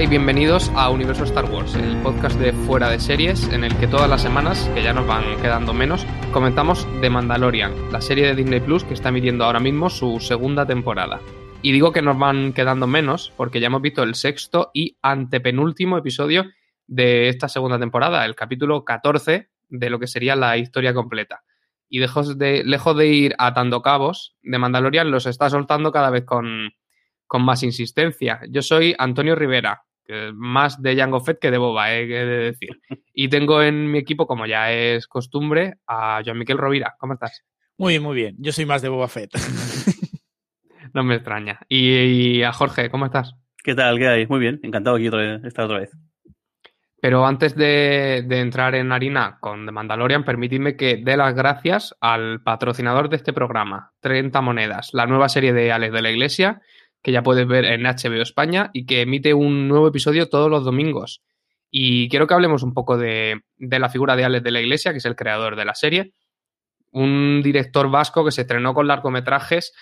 Y bienvenidos a Universo Star Wars, el podcast de Fuera de Series, en el que todas las semanas, que ya nos van quedando menos, comentamos The Mandalorian, la serie de Disney Plus que está midiendo ahora mismo su segunda temporada. Y digo que nos van quedando menos porque ya hemos visto el sexto y antepenúltimo episodio de esta segunda temporada, el capítulo 14 de lo que sería la historia completa. Y lejos de, lejos de ir atando cabos, The Mandalorian los está soltando cada vez con, con más insistencia. Yo soy Antonio Rivera, más de Jango Fett que de Boba, he de decir. Y tengo en mi equipo, como ya es costumbre, a Joan Miquel Rovira. ¿Cómo estás? Muy bien, muy bien. Yo soy más de Boba Fett. no me extraña. Y, a Jorge, ¿cómo estás? ¿Qué tal? ¿Qué hay? Muy bien, encantado aquí otra vez, estar otra vez. Pero antes de, de, entrar en harina con The Mandalorian, permitidme que dé las gracias al patrocinador de este programa, 30 Monedas, la nueva serie de Alex de la Iglesia, que ya puedes ver en HBO España y que emite un nuevo episodio todos los domingos. Y quiero que hablemos un poco de, de la figura de Alex de la Iglesia, que es el creador de la serie, un director vasco que se estrenó con largometrajes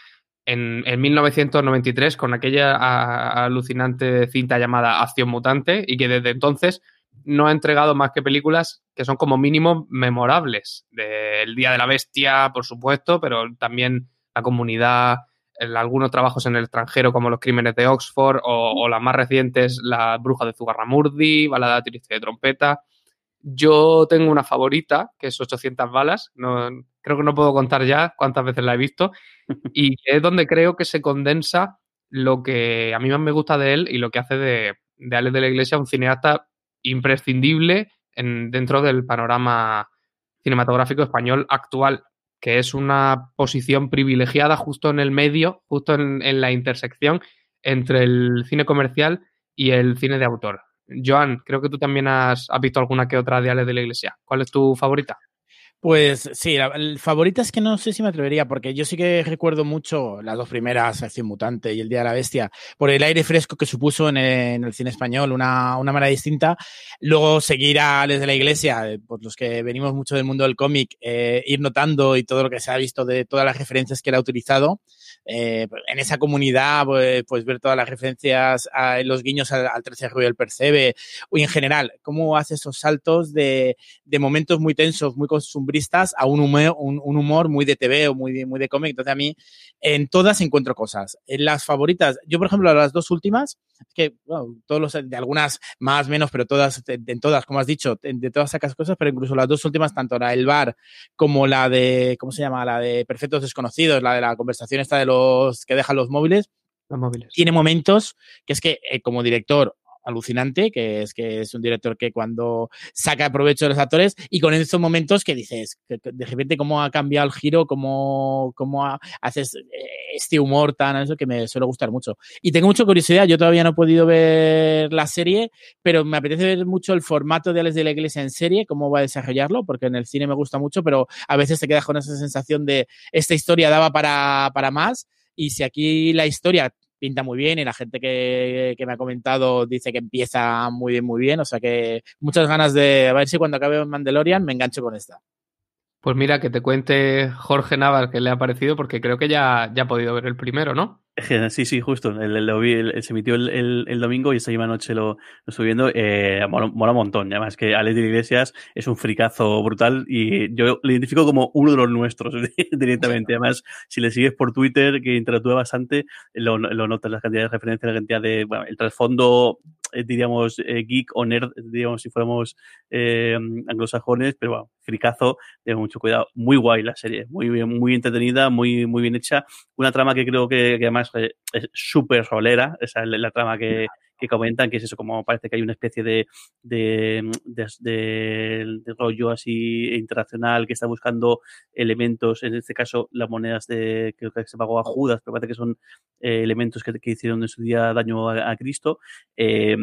en, en 1993 con aquella alucinante cinta llamada Acción Mutante y que desde entonces no ha entregado más que películas que son como mínimo memorables. De el Día de la Bestia, por supuesto, pero también La Comunidad, en algunos trabajos en el extranjero como Los Crímenes de Oxford o, o las más recientes La Bruja de Zugarramurdi, Balada triste de trompeta. Yo tengo una favorita, que es 800 balas. No, creo que no puedo contar ya cuántas veces la he visto. Y es donde creo que se condensa lo que a mí más me gusta de él y lo que hace de, de Alex de la Iglesia un cineasta imprescindible en, dentro del panorama cinematográfico español actual, que es una posición privilegiada justo en el medio, justo en, en la intersección entre el cine comercial y el cine de autor. Joan, creo que tú también has, has, visto alguna que otra de Alex de la Iglesia. ¿Cuál es tu favorita? Pues sí, la, la, favorita es que no sé si me atrevería, porque yo sí que recuerdo mucho las dos primeras, Acción Mutante y El Día de la Bestia, por el aire fresco que supuso en, en el cine español, una, una manera distinta. Luego seguir a Alex de la Iglesia, eh, los que venimos mucho del mundo del cómic, eh, ir notando y todo lo que se ha visto de todas las referencias que él ha utilizado. Eh, en esa comunidad, pues, pues, ver todas las referencias a los guiños al, al 13 Ruido Percebe, y en general, cómo hace esos saltos de, de momentos muy tensos, muy costumbristas, a un humor, un, un humor muy de TV o muy de, muy de cómic. Entonces, a mí, en todas encuentro cosas. En las favoritas, yo, por ejemplo, las dos últimas, que, bueno, todos los, de algunas más, menos, pero todas, en todas, como has dicho, de todas sacas cosas, pero incluso las dos últimas, tanto la del bar como la de, ¿cómo se llama? La de Perfectos Desconocidos, la de la conversación esta de los los que dejan los móviles, los móviles. tiene momentos que es que eh, como director alucinante, que es que es un director que cuando saca provecho de los actores y con estos momentos que dices, que, de repente cómo ha cambiado el giro, cómo, cómo ha, haces este humor tan, eso que me suele gustar mucho. Y tengo mucha curiosidad, yo todavía no he podido ver la serie, pero me apetece ver mucho el formato de Alex de la Iglesia en serie, cómo va a desarrollarlo, porque en el cine me gusta mucho, pero a veces te quedas con esa sensación de esta historia daba para, para más. Y si aquí la historia pinta muy bien y la gente que, que, me ha comentado dice que empieza muy bien, muy bien. O sea que muchas ganas de a ver si cuando acabe Mandalorian me engancho con esta. Pues mira, que te cuente Jorge Navas que le ha parecido, porque creo que ya, ya ha podido ver el primero, ¿no? Sí, sí, justo. El, el, el, se emitió el, el, domingo y esta misma noche lo, lo estoy viendo. Eh, mola, mola, un montón. Además que Alex de Iglesias es un fricazo brutal y yo le identifico como uno de los nuestros directamente. Además, si le sigues por Twitter, que interactúa bastante, lo, lo notas las cantidades de referencias, la cantidad de, bueno, el trasfondo eh, diríamos, eh, geek o nerd, diríamos, si fuéramos eh, anglosajones, pero bueno, fricazo, tengo mucho cuidado. Muy guay la serie, muy bien, muy entretenida, muy, muy bien hecha. Una trama que creo que, que además es súper rolera, esa es la trama que, que comentan, que es eso, como parece que hay una especie de, de, de, de, de rollo así internacional que está buscando elementos, en este caso las monedas de creo que se pagó a Judas, pero parece que son eh, elementos que, que, hicieron en su día daño a, a Cristo. Eh,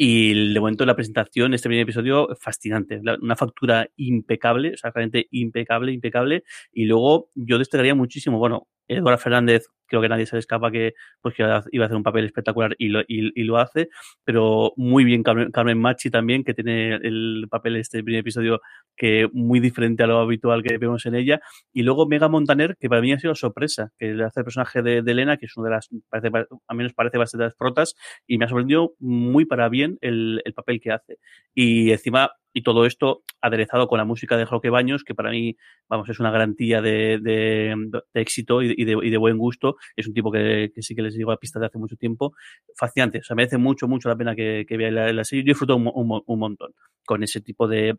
y de momento la presentación, este primer episodio, fascinante. Una factura impecable, o sea, realmente impecable, impecable. Y luego yo destacaría muchísimo, bueno, Eduardo Fernández creo que nadie se le escapa que, pues, que iba a hacer un papel espectacular y lo, y, lo hace, pero muy bien Carmen, Carmen, Machi también, que tiene el papel este primer episodio que muy diferente a lo habitual que vemos en ella, y luego Mega Montaner, que para mí ha sido sorpresa, que le hace el personaje de, Elena, que es una de las, parece, a menos parece bastante las protas, y me ha sorprendido muy para bien el, el papel que hace. Y encima y todo esto aderezado con la música de Roque Baños, que para mí, vamos, es una garantía de, de, éxito y de, y de, buen gusto. Es un tipo que, sí que les digo a pista de hace mucho tiempo. Fascinante, o sea, merece mucho, mucho la pena que, que vea la, serie. Yo disfruto un, montón con ese tipo de,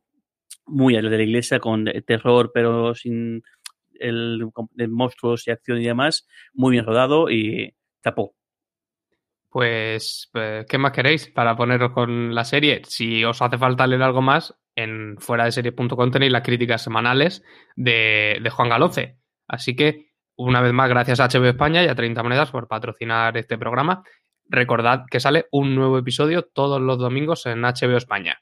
muy de la iglesia, con terror, pero sin el, de monstruos y acción y demás. Muy bien rodado y tapó. Pues, pues, ¿qué más queréis para poneros con la serie? Si os hace falta leer algo más, en fuera de serie.com tenéis las críticas semanales de, Juan Galoce. Así que, una vez más, gracias a HBO España y a 30 Monedas por patrocinar este programa. Recordad que sale un nuevo episodio todos los domingos en HBO España.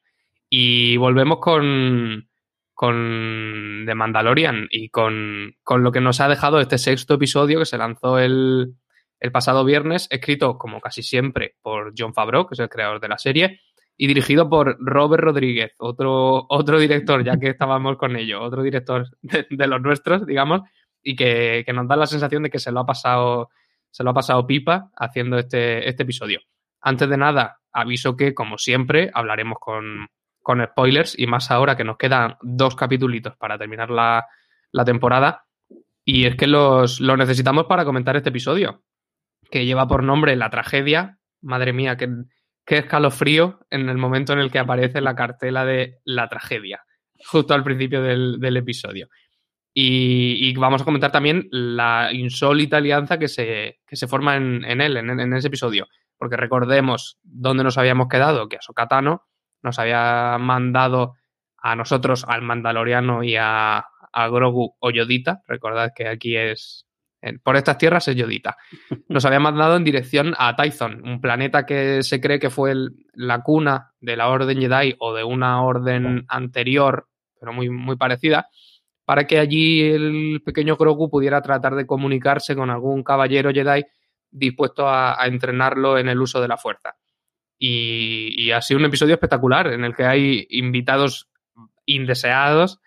Y volvemos con, con The Mandalorian y con, con lo que nos ha dejado este sexto episodio que se lanzó el, el pasado viernes, escrito como casi siempre por John Favreau, que es el creador de la serie, y dirigido por Robert Rodríguez, otro, otro director, ya que estábamos con ello, otro director de, los nuestros, digamos, y que, nos da la sensación de que se lo ha pasado, se lo ha pasado pipa haciendo este, este episodio. Antes de nada, aviso que, como siempre, hablaremos con, con spoilers, y más ahora que nos quedan dos capítulos para terminar la, la temporada. Y es que los, los necesitamos para comentar este episodio que lleva por nombre La tragedia. Madre mía, qué, qué escalofrío en el momento en el que aparece la cartela de La tragedia, justo al principio del, episodio. Y, vamos a comentar también la insólita alianza que se, que se forma en, él, en, ese episodio. Porque recordemos dónde nos habíamos quedado, que a Sokatano nos había mandado a nosotros, al Mandaloriano y a, a Grogu o Yodita. Recordad que aquí es por estas tierras es Yodita. Nos había mandado en dirección a Tython, un planeta que se cree que fue la cuna de la Orden Jedi o de una orden anterior, pero muy, muy parecida, para que allí el pequeño Grogu pudiera tratar de comunicarse con algún caballero Jedi dispuesto a, entrenarlo en el uso de la fuerza. Y, ha sido un episodio espectacular en el que hay invitados indeseados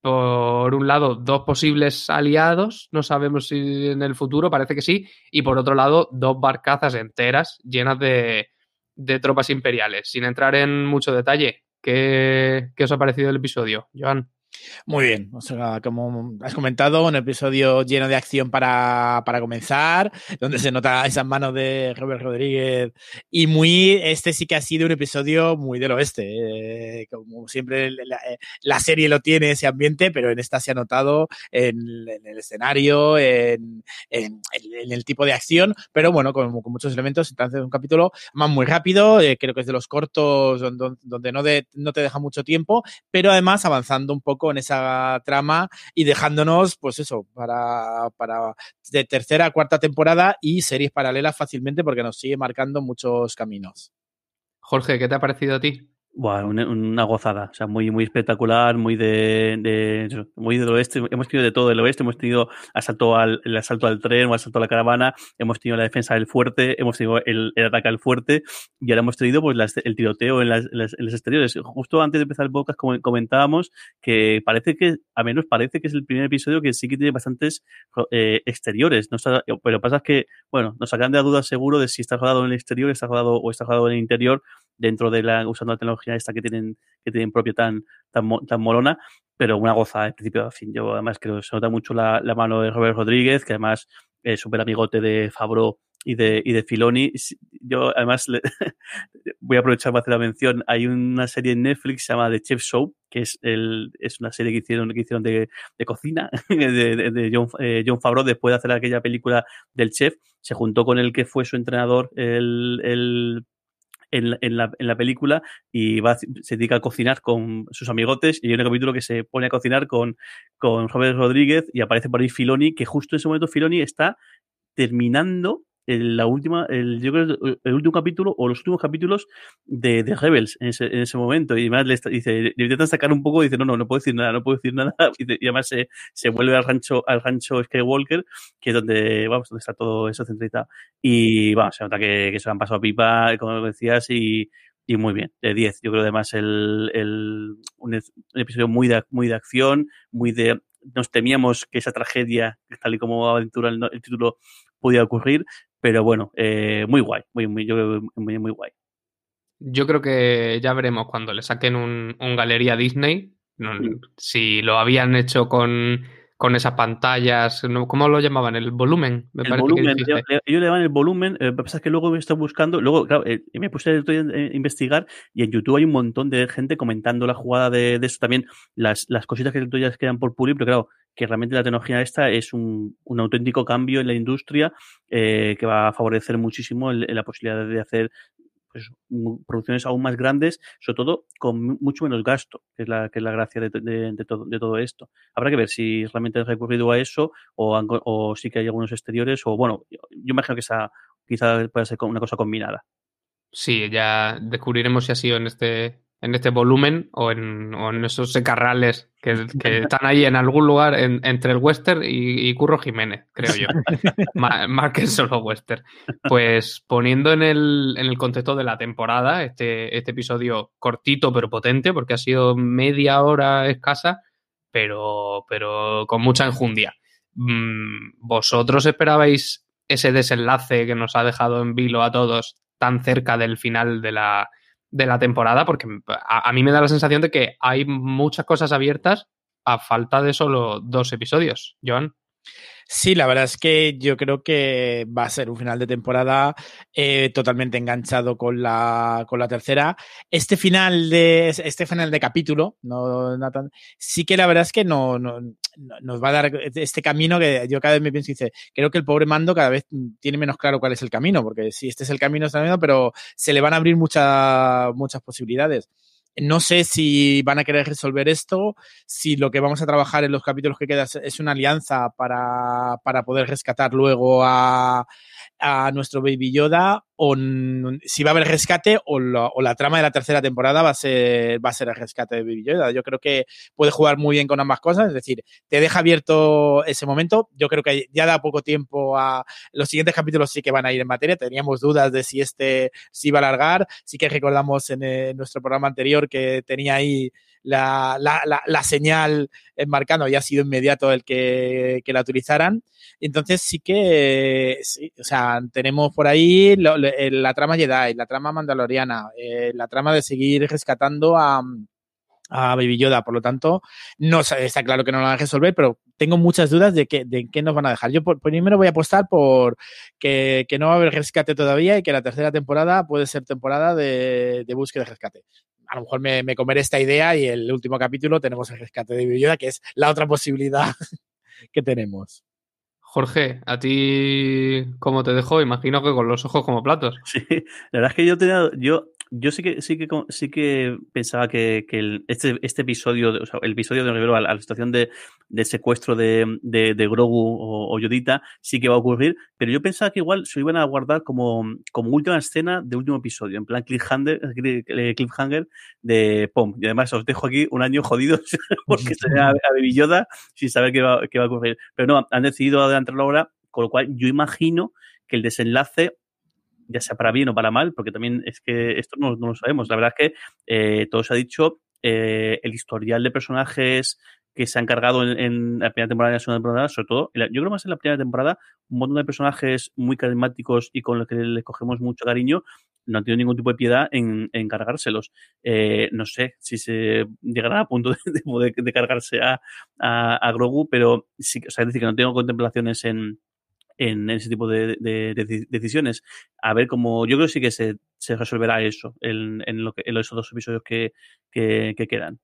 por un lado, dos posibles aliados, no sabemos si en el futuro, parece que sí, y por otro lado, dos barcazas enteras llenas de, de tropas imperiales. Sin entrar en mucho detalle, ¿qué, ¿qué, os ha parecido el episodio, Joan? Muy bien, o sea, como has comentado, un episodio lleno de acción para, para, comenzar, donde se nota esas manos de Robert Rodríguez y muy, este sí que ha sido un episodio muy del oeste, eh, como siempre la, eh, la, serie lo tiene ese ambiente, pero en esta se ha notado en, el escenario, en, en, en, el tipo de acción, pero bueno, con, con muchos elementos, entonces un capítulo más muy rápido, eh, creo que es de los cortos donde, donde no, de, no te deja mucho tiempo, pero además avanzando un poco en esa trama y dejándonos, pues eso, para, para de tercera a cuarta temporada y series paralelas fácilmente porque nos sigue marcando muchos caminos. Jorge, ¿qué te ha parecido a ti? Bueno, una, gozada, o sea, muy, muy espectacular, muy de, muy del oeste. Hemos tenido de todo el oeste, hemos tenido asalto al, el asalto al tren o asalto a la caravana, hemos tenido la defensa del fuerte, hemos tenido el, el ataque al fuerte. Y ahora hemos tenido pues el tiroteo en, las, en, los exteriores. Justo antes de empezar el podcast comentábamos que parece que, a menos parece que es el primer episodio que sí que tiene bastantes eh, exteriores, no pero pasa que, bueno, nos sacan de dudas seguro de si está rodado en el exterior, está rodado o está rodado en el interior dentro de la, usando la tecnología esta que tienen, que tienen propia tan, tan, tan molona, pero una goza de principio a fin. Yo además creo que se nota mucho la, mano de Robert Rodríguez, que además es súper amigote de Fabro y de, y de Filoni. Yo además voy a aprovechar para hacer la mención. Hay una serie en Netflix se llama The Chef Show, que es, el, es una serie que hicieron, que hicieron de, de cocina de, de John, eh, Favreau después de hacer aquella película del chef. Se juntó con el que fue su entrenador, el, el en, la, en la película y va, se dedica a cocinar con sus amigotes y hay un capítulo que se pone a cocinar con, con Robert Rodríguez y aparece por ahí Filoni, que justo en ese momento Filoni está terminando el, la última, el, yo creo el último capítulo o los últimos capítulos de, de Rebels en ese, en ese momento. Y además le, dice, le intentan sacar un poco y dice, no, no, no puedo decir nada, no puedo decir nada. Y, además se, se, vuelve al rancho, al rancho Skywalker, que es donde, vamos, donde está todo eso centralizado. Y vamos, se nota que, se han pasado pipa, como decías, y, y muy bien, de 10. Yo creo además el, el, un, episodio muy de, muy de acción, muy de nos temíamos que esa tragedia, tal y como aventura el, el título, podía ocurrir, pero bueno, eh, muy guay, muy, muy, yo creo muy, muy guay. Yo creo que ya veremos cuando le saquen un, un Galería Disney, no, mm. si lo habían hecho con con esas pantallas, ¿cómo lo llamaban? El volumen, me el parece volumen, que ellos, ellos le llaman el volumen, eh, lo que pasa es que luego me estoy buscando, luego, claro, eh, me puse a investigar y en YouTube hay un montón de gente comentando la jugada de, de eso también, las, las cositas que todavía quedan por pulir, pero claro, que realmente la tecnología esta es un, un auténtico cambio en la industria eh, que va a favorecer muchísimo la posibilidad de hacer pues, producciones aún más grandes, sobre todo con mucho menos gasto, que es la, que es la gracia de, todo, de todo esto. Habrá que ver si realmente han recurrido a eso o, o sí que hay algunos exteriores o, bueno, yo, yo imagino que esa quizá pueda ser una cosa combinada. Sí, ya descubriremos si ha sido en este en este volumen o en, o en esos secarrales que, que, están ahí en algún lugar en, entre el western y, y, Curro Jiménez, creo yo. más, más, que solo western. Pues poniendo en el, en el contexto de la temporada, este, este episodio cortito pero potente, porque ha sido media hora escasa, pero, pero con mucha enjundia. Mm, ¿Vosotros esperabais ese desenlace que nos ha dejado en vilo a todos tan cerca del final de la, de la temporada, porque a, mí me da la sensación de que hay muchas cosas abiertas a falta de solo dos episodios. Joan. Sí, la verdad es que yo creo que va a ser un final de temporada eh, totalmente enganchado con la, con la tercera. Este final de este final de capítulo, no, Nathan, sí que la verdad es que no, no, nos va a dar este camino que yo cada vez me pienso y dice, creo que el pobre mando cada vez tiene menos claro cuál es el camino, porque sí, este es el camino, está pero se le van a abrir muchas posibilidades. No sé si van a querer resolver esto, si lo que vamos a trabajar en los capítulos que quedan es una alianza para, para poder rescatar luego a, a nuestro Baby Yoda o si va a haber rescate o, lo, o, la trama de la tercera temporada va a ser va a ser el rescate de Baby Yoda. Yo creo que puede jugar muy bien con ambas cosas, es decir, te deja abierto ese momento. Yo creo que ya da poco tiempo a los siguientes capítulos sí que van a ir en materia. Teníamos dudas de si este si iba a alargar. Sí que recordamos en, en nuestro programa anterior que tenía ahí la, la, la, la señal marcando había sido inmediato el que, que, la utilizaran. Entonces sí que, sí, o sea, tenemos por ahí lo, lo, la trama Jedi, la trama mandaloriana, eh, la trama de seguir rescatando a, a Baby Yoda. Por lo tanto, no está claro que no lo van a resolver, pero tengo muchas dudas de, que, de qué nos van a dejar. Yo por, primero voy a apostar por que, que, no va a haber rescate todavía y que la tercera temporada puede ser temporada de, de búsqueda de rescate. A lo mejor me, me, comeré esta idea y el último capítulo tenemos el rescate de Baby Yoda, que es la otra posibilidad que tenemos. Jorge, ¿a ti cómo te dejó? Imagino que con los ojos como platos. Sí, la verdad es que yo tenía, yo yo sí que sí que sí que pensaba que, que el, este, este episodio, o sea, el episodio de Rivero a, la situación de, de secuestro de, de, de Grogu o, Yodita sí que va a ocurrir, pero yo pensaba que igual se iban a guardar como, como última escena de último episodio, en plan cliffhanger, cliffhanger de POM. Y además os dejo aquí un año jodido porque se a, a Baby Yoda sin saber qué va, qué va a ocurrir. Pero no, han decidido adelantarlo ahora, con lo cual yo imagino que el desenlace ya sea para bien o para mal, porque también es que esto no, no lo sabemos. La verdad es que eh, todo se ha dicho, eh, el historial de personajes que se han cargado en, la primera temporada y la segunda temporada, sobre todo, yo creo más en la primera temporada, un montón de personajes muy carismáticos y con los que les cogemos mucho cariño, no han tenido ningún tipo de piedad en, en cargárselos. Eh, no sé si se llegará a punto de, de, de cargarse a, a, a, Grogu, pero sí, o sea, es decir, que no tengo contemplaciones en, en ese tipo de, de, de, decisiones. A ver cómo, yo creo que sí que se, resolverá eso en, en, lo esos dos episodios que, que, que quedan.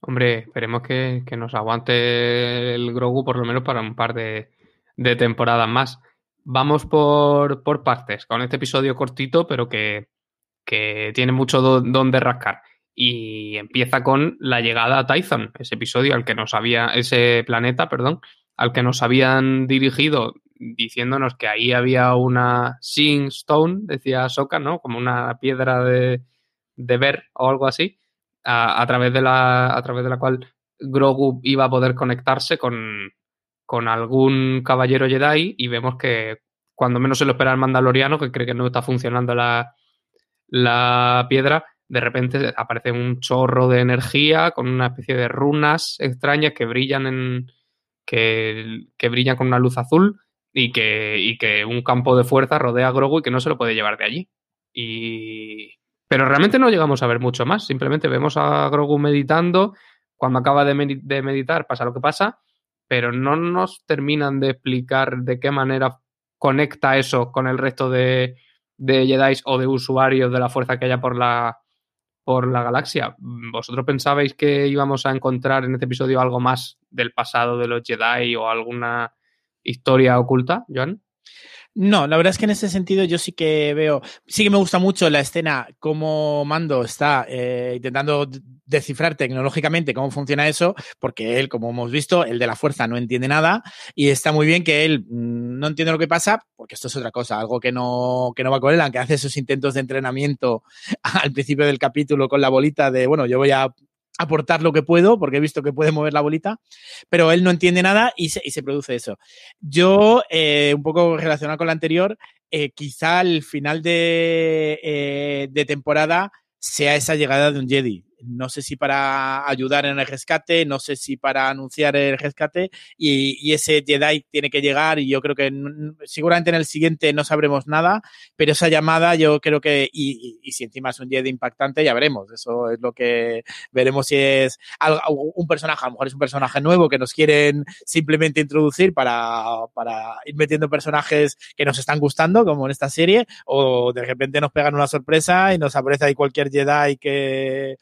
Hombre, esperemos que, que, nos aguante el Grogu por lo menos para un par de, de temporadas más. Vamos por, por, partes, con este episodio cortito, pero que, que tiene mucho do, donde rascar. Y empieza con la llegada a Tython, ese episodio al que nos había, ese planeta, perdón, al que nos habían dirigido diciéndonos que ahí había una Sing Stone, decía Soka, ¿no? Como una piedra de, de ver o algo así, a, a, través de la, a través de la cual Grogu iba a poder conectarse con, con algún caballero Jedi y vemos que cuando menos se lo espera el mandaloriano, que cree que no está funcionando la, la piedra, de repente aparece un chorro de energía con una especie de runas extrañas que brillan en que, que brillan con una luz azul y que, y que un campo de fuerza rodea a Grogu y que no se lo puede llevar de allí. Y... Pero realmente no llegamos a ver mucho más, simplemente vemos a Grogu meditando, cuando acaba de, med de meditar pasa lo que pasa, pero no nos terminan de explicar de qué manera conecta eso con el resto de, de Jedi o de usuarios de la fuerza que haya por la, por la galaxia. ¿Vosotros pensabais que íbamos a encontrar en este episodio algo más del pasado de los Jedi o alguna historia oculta, Joan? No, la verdad es que en ese sentido yo sí que veo, sí que me gusta mucho la escena, cómo Mando está eh, intentando descifrar tecnológicamente cómo funciona eso, porque él, como hemos visto, el de la fuerza no entiende nada y está muy bien que él mmm, no entiende lo que pasa, porque esto es otra cosa, algo que no, que no va con él, aunque hace esos intentos de entrenamiento al principio del capítulo con la bolita de, bueno, yo voy a aportar lo que puedo, porque he visto que puede mover la bolita, pero él no entiende nada y se, y se produce eso. Yo, eh, un poco relacionado con la anterior, eh, quizá al final de, eh, de temporada sea esa llegada de un Jedi no sé si para ayudar en el rescate, no sé si para anunciar el rescate y, y, ese Jedi tiene que llegar y yo creo que seguramente en el siguiente no sabremos nada, pero esa llamada yo creo que, y, y, si encima es un Jedi impactante, ya veremos, eso es lo que veremos si es un personaje, a lo mejor es un personaje nuevo que nos quieren simplemente introducir para, para ir metiendo personajes que nos están gustando, como en esta serie, o de repente nos pegan una sorpresa y nos aparece ahí cualquier Jedi que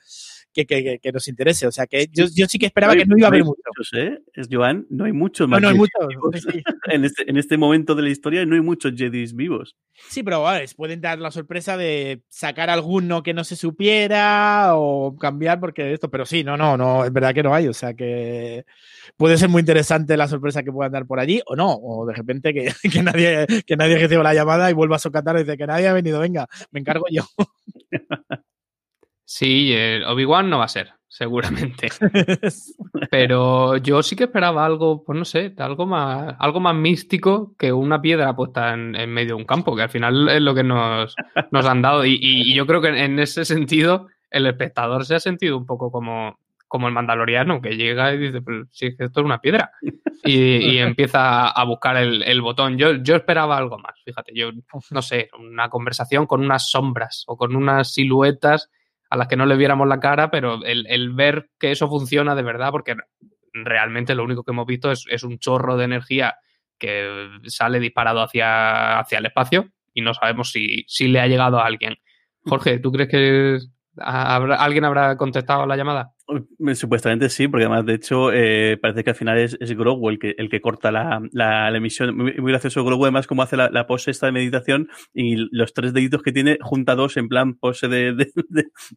que, que, que, nos interese. O sea, que yo, yo sí que esperaba no hay, que no iba a haber no mucho. Muchos, ¿eh? Es Joan, no hay muchos más. No, no hay muchos. En, este, en, este, momento de la historia no hay muchos Jedis vivos. Sí, pero vale, pueden dar la sorpresa de sacar alguno que no se supiera o cambiar porque esto, pero sí, no, no, no, es verdad que no hay. O sea, que puede ser muy interesante la sorpresa que puedan dar por allí o no, o de repente que, que nadie, que nadie reciba la llamada y vuelva a socatar y dice que nadie ha venido, venga, me encargo yo. Sí, Obi-Wan no va a ser, seguramente. Pero yo sí que esperaba algo, pues no sé, algo más, algo más místico que una piedra puesta en, en medio de un campo, que al final es lo que nos, nos han dado. Y, y, y, yo creo que en ese sentido el espectador se ha sentido un poco como, como el mandaloriano, que llega y dice, pues sí, esto es una piedra. Y, y empieza a buscar el, el, botón. Yo, yo esperaba algo más, fíjate, yo no sé, una conversación con unas sombras o con unas siluetas a las que no le viéramos la cara, pero el, el, ver que eso funciona de verdad, porque realmente lo único que hemos visto es, es un chorro de energía que sale disparado hacia, hacia el espacio y no sabemos si, si le ha llegado a alguien. Jorge, ¿tú crees que ¿Habrá, ¿Alguien habrá contestado la llamada? Supuestamente sí, porque además, de hecho, eh, parece que al final es, es Grogu el que, el que corta la, la, emisión. Muy, gracioso Grogu, además, como hace la, pose esta de meditación y los tres deditos que tiene junta dos en plan pose de,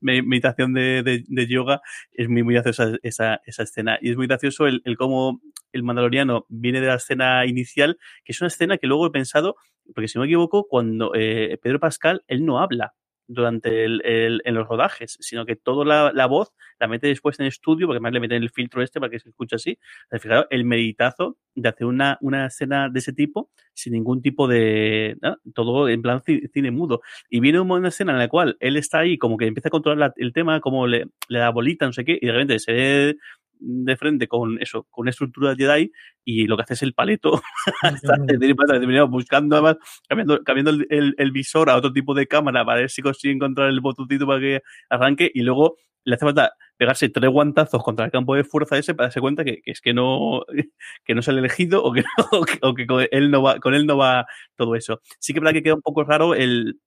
meditación de, de, yoga. Es muy, muy graciosa esa, esa escena. Y es muy gracioso el, el cómo el mandaloriano viene de la escena inicial, que es una escena que luego he pensado, porque si no me equivoco, cuando eh, Pedro Pascal, él no habla durante el, el, en los rodajes, sino que toda la, la, voz la mete después en estudio, porque además le meten el filtro este para que se escuche así. Fijaros, el meditazo de hacer una, una escena de ese tipo sin ningún tipo de... Todo en plan cine mudo. Y viene una escena en la cual él está ahí como que empieza a controlar la, el tema, como le, le da bolita, no sé qué, y de repente se ve de frente con eso, con una estructura Jedi y lo que hace es el paleto buscando además, cambiando, cambiando el, el, el, visor a otro tipo de cámara para ver si consigue encontrar el botoncito para que arranque y luego le hace falta pegarse tres guantazos contra el campo de fuerza ese para darse cuenta que, que es que no, que no es el elegido o que, o que, o que con, él no va, con él no va todo eso. Sí que es verdad que queda un poco raro el,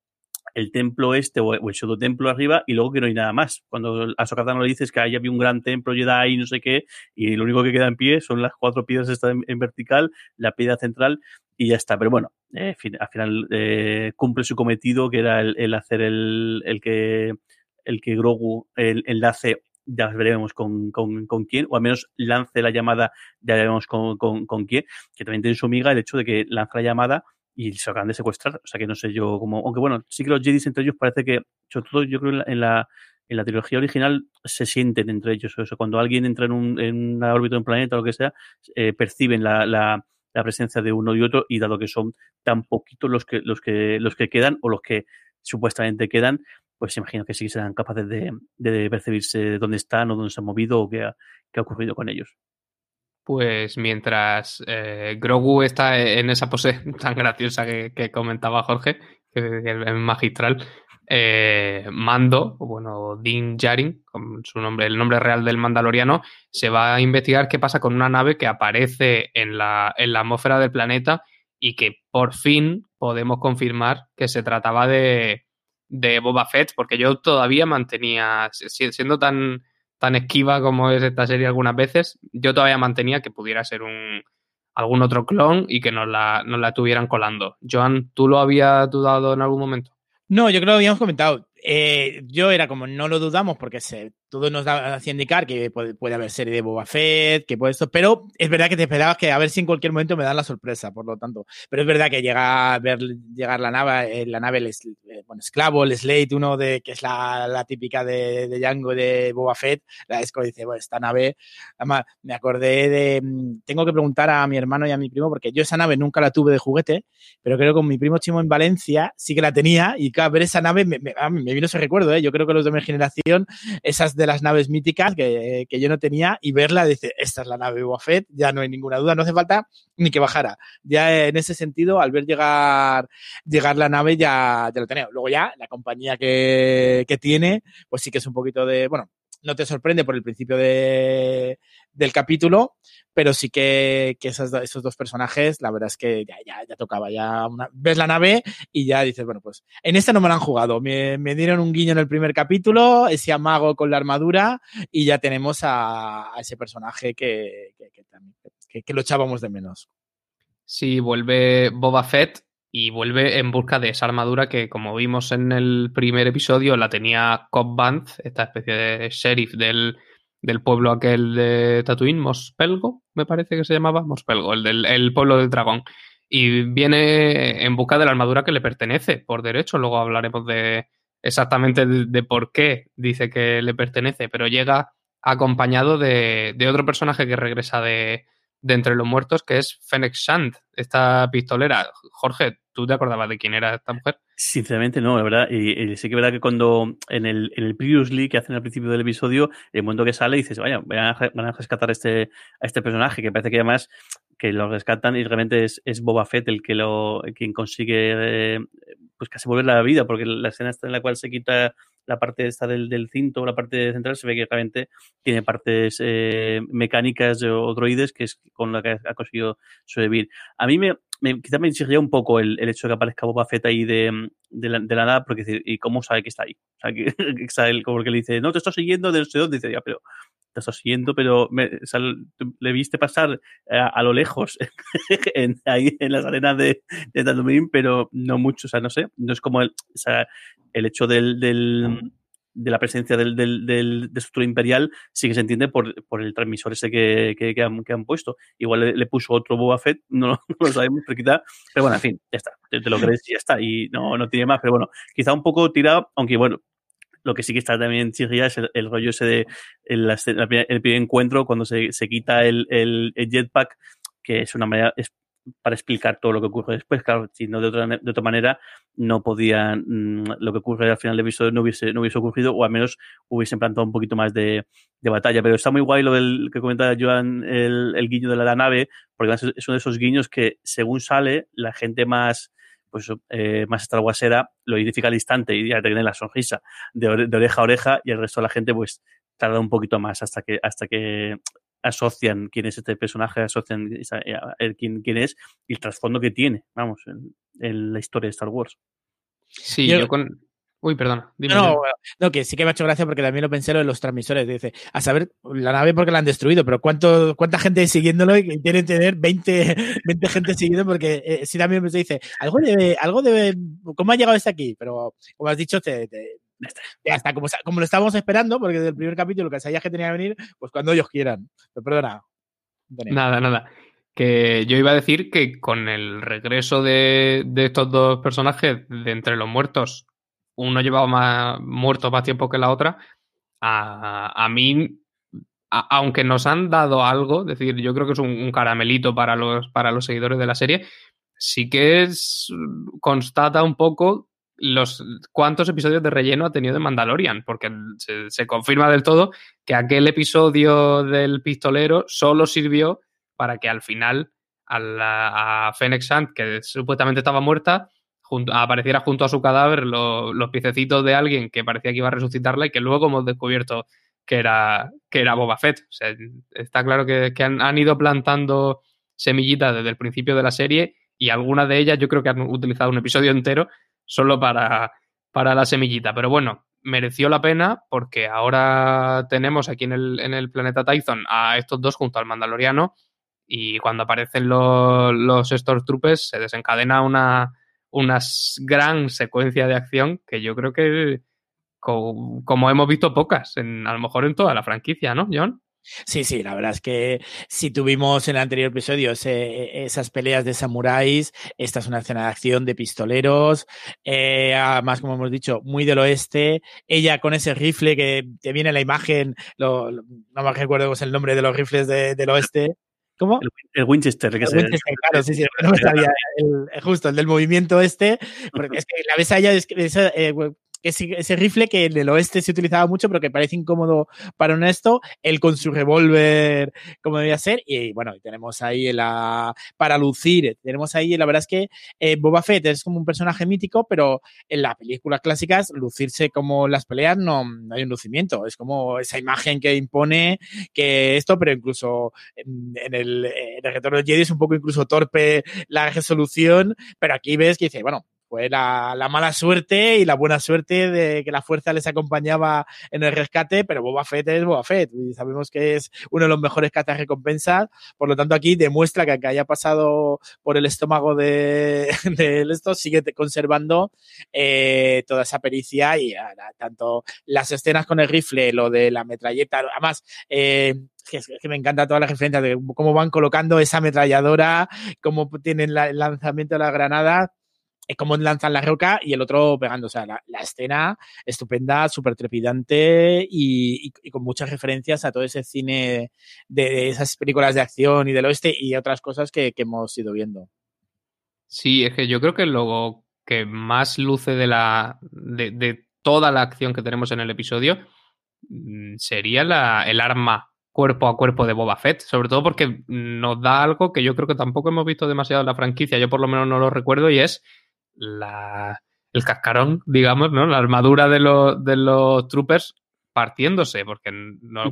el templo este o el pseudo templo arriba y luego que no hay nada más. Cuando a Sokatano le dices que ahí había un gran templo Jedi y no sé qué, y lo único que queda en pie son las cuatro piedras estas en, vertical, la piedra central y ya está. Pero bueno, eh, al final eh, cumple su cometido que era el, hacer el, el, que el que Grogu el enlace ya veremos con, con, con, quién, o al menos lance la llamada, ya veremos con, con, con quién, que también tiene su amiga el hecho de que lanza la llamada y se acaban de secuestrar. O sea que no sé yo cómo. Aunque bueno, sí que los Jedi entre ellos parece que, sobre todo yo creo en la, en la, trilogía original, se sienten entre ellos. O sea, cuando alguien entra en, un, en una órbita de un planeta o lo que sea, eh, perciben la, la, la, presencia de uno y otro, y dado que son tan poquitos los que, los que, los que quedan o los que supuestamente quedan, pues imagino que sí serán capaces de, de percibirse dónde están o dónde se han movido o qué qué ha ocurrido con ellos pues mientras eh, Grogu está en esa pose tan graciosa que, comentaba Jorge, que es magistral, eh, Mando, bueno, Din Djarin, con su nombre, el nombre real del mandaloriano, se va a investigar qué pasa con una nave que aparece en la, en la atmósfera del planeta y que por fin podemos confirmar que se trataba de, de Boba Fett, porque yo todavía mantenía, siendo tan tan esquiva como es esta serie algunas veces, yo todavía mantenía que pudiera ser un algún otro clon y que nos la, nos la estuvieran colando. Joan, ¿tú lo habías dudado en algún momento? No, yo creo que lo habíamos comentado. Eh, yo era como, no lo dudamos porque se, todo nos da hacia indicar que puede, puede, haber serie de Boba Fett, que puede esto, pero es verdad que te esperabas que a ver si en cualquier momento me dan la sorpresa, por lo tanto. Pero es verdad que llega a ver llegar la nave, eh, la nave, el, eh, bueno, esclavo, el Slate, uno de, que es la, la típica de, de Django de Boba Fett, la Esco dice, bueno, esta nave, además, me acordé de, mm, tengo que preguntar a mi hermano y a mi primo, porque yo esa nave nunca la tuve de juguete, pero creo que con mi primo Chimo en Valencia sí que la tenía, y cada ver esa nave me, me, me vino ese recuerdo, ¿eh? yo creo que los de mi generación, esas de las naves míticas que, que, yo no tenía y verla, dice, esta es la nave Boba ya no hay ninguna duda, no hace falta ni que bajara. Ya en ese sentido, al ver llegar, llegar la nave ya, ya lo tenía. Luego ya, la compañía que, que tiene, pues sí que es un poquito de, bueno, no te sorprende por el principio de, del capítulo, pero sí que, que esos, esos, dos personajes, la verdad es que ya, ya, tocaba, ya ves la nave y ya dices, bueno, pues en esta no me la han jugado, me, me dieron un guiño en el primer capítulo, ese amago con la armadura y ya tenemos a, ese personaje que, que, que, que lo echábamos de menos. Sí, vuelve Boba Fett y vuelve en busca de esa armadura que, como vimos en el primer episodio, la tenía Cobb Vanth, esta especie de sheriff del, del pueblo aquel de Tatooine, Mospelgo, me parece que se llamaba, Mospelgo, el del el pueblo del dragón. Y viene en busca de la armadura que le pertenece por derecho. Luego hablaremos de exactamente de, de por qué dice que le pertenece, pero llega acompañado de, de otro personaje que regresa de, de entre los muertos, que es Fennec Shand, esta pistolera. Jorge, ¿tú te acordabas de quién era esta mujer? Sinceramente no, la verdad. Y, sí que es verdad que cuando en el, en el previously que hacen al principio del episodio, el momento que sale dices, vaya, van a, a rescatar a este, a este personaje, que parece que además que lo rescatan y realmente es, es Boba Fett el que lo quien consigue eh, pues casi volver la vida, porque la escena está en la cual se quita la parte esta del, del cinto, la parte central, se ve que realmente tiene partes eh, mecánicas o droides que es con la que ha conseguido sobrevivir. A mí me, me quizá me exigiría un poco el, hecho de que aparezca Boba Fett ahí de, de, la, de la nada, porque ¿y cómo sabe que está ahí? O sea, que, que está como que le dice, no, te estoy siguiendo de no sé dónde, dice, pero te estás siguiendo, pero me, sea, le viste pasar a, a lo lejos en, ahí en las arenas de, de Tatooine, pero no mucho, o sea, no sé, no es como el, o sea, el hecho del, del de la presencia del, del, del destructor imperial sí que se entiende por, por el transmisor ese que, que, que, han, que han, puesto. Igual le, le, puso otro Boba Fett, no, no, lo sabemos, pero quizá, pero bueno, en fin, ya está, te, te lo crees y ya está, y no, no tiene más, pero bueno, quizá un poco tirado, aunque bueno, lo que sí que está también chirría es el, rollo ese de el, el, primer encuentro cuando se, se quita el, el, jetpack, que es una manera, es para explicar todo lo que ocurre después. Claro, si no de otra, de otra manera, no podían, mmm, lo que ocurre al final del episodio no hubiese, no hubiese ocurrido, o al menos hubiesen plantado un poquito más de, de batalla. Pero está muy guay lo del que comenta Joan, el, el guiño de la, la nave, porque es uno de esos guiños que, según sale, la gente más pues eh, más estarguasera lo identifica al instante y ya tiene la sonrisa de, de, oreja a oreja y el resto de la gente pues tarda un poquito más hasta que hasta que asocian quién es este personaje, asocian el, quién, quién es y el trasfondo que tiene, vamos, en, en, la historia de Star Wars. Sí, yo, yo con, Uy, perdón. Dime, no, no, que sí que me ha hecho gracia porque también lo pensé lo de los transmisores. Dice, a saber, la nave porque la han destruido, pero ¿cuánto, cuánta gente siguiéndolo y tienen que tener 20, 20 gente siguiendo porque eh, sí también me dice, algo debe, algo debe, ¿cómo ha llegado este aquí? Pero como has dicho, te, está, como, como lo estábamos esperando, porque desde el primer capítulo que sabías que tenía que venir, pues cuando ellos quieran. Pero perdona. Nada, nada. Que yo iba a decir que con el regreso de, de estos dos personajes de entre los muertos, uno llevaba más muertos más tiempo que la otra, a, mí aunque nos han dado algo, es decir, yo creo que es un, caramelito para los, para los seguidores de la serie, sí que es, constata un poco los cuántos episodios de relleno ha tenido de Mandalorian, porque se, confirma del todo que aquel episodio del pistolero solo sirvió para que al final a, a Fennec Sand, que supuestamente estaba muerta, apareciera junto a su cadáver los piececitos de alguien que parecía que iba a resucitarla y que luego hemos descubierto que era, que era Boba Fett. O sea, está claro que, han, ido plantando semillitas desde el principio de la serie y algunas de ellas yo creo que han utilizado un episodio entero solo para, para la semillita. Pero bueno, mereció la pena porque ahora tenemos aquí en el, en el planeta Tython a estos dos junto al Mandaloriano y cuando aparecen los, los Stormtroopers se desencadena una, una gran secuencia de acción que yo creo que como, hemos visto pocas, en, a lo mejor en toda la franquicia, ¿no, John? Sí, sí, la verdad es que si tuvimos en el anterior episodio esas peleas de samuráis, esta es una escena de acción de pistoleros, eh, además, como hemos dicho, muy del oeste, ella con ese rifle que te viene la imagen, no me recuerdo el nombre de los rifles del oeste. ¿Cómo? El, Winchester. Que el Winchester, claro, sí, sí, no me sabía, justo, el del movimiento este, porque es que la ves a ella, eh, ese, ese, rifle que en el oeste se utilizaba mucho, pero que parece incómodo para un esto, él con su revólver, como debía ser, y bueno, tenemos ahí la, para lucir, tenemos ahí, la verdad es que eh, Boba Fett es como un personaje mítico, pero en las películas clásicas, lucirse como las peleas no, hay un lucimiento, es como esa imagen que impone que esto, pero incluso en el retorno de Jedi es un poco incluso torpe la resolución, pero aquí ves que dice, bueno, fue la, la, mala suerte y la buena suerte de que la fuerza les acompañaba en el rescate, pero Boba Fett es Boba Fett y sabemos que es uno de los mejores catas recompensas, por lo tanto aquí demuestra que aunque haya pasado por el estómago de, de esto, sigue conservando eh, toda esa pericia y tanto las escenas con el rifle, lo de la metralleta, además, eh, que, que, me encanta todas las referencias de cómo van colocando esa ametralladora, cómo tienen el lanzamiento de la granada es como lanzan la roca y el otro pegando. O sea, la, escena estupenda, súper trepidante y, con muchas referencias a todo ese cine de, esas películas de acción y del oeste y otras cosas que, hemos ido viendo. Sí, es que yo creo que lo que más luce de la de, toda la acción que tenemos en el episodio mm, sería la, el arma cuerpo a cuerpo de Boba Fett, sobre todo porque nos da algo que yo creo que tampoco hemos visto demasiado en la franquicia, yo por lo menos no lo recuerdo, y es la, el cascarón, digamos, ¿no? La armadura de, los, de los troopers partiéndose, porque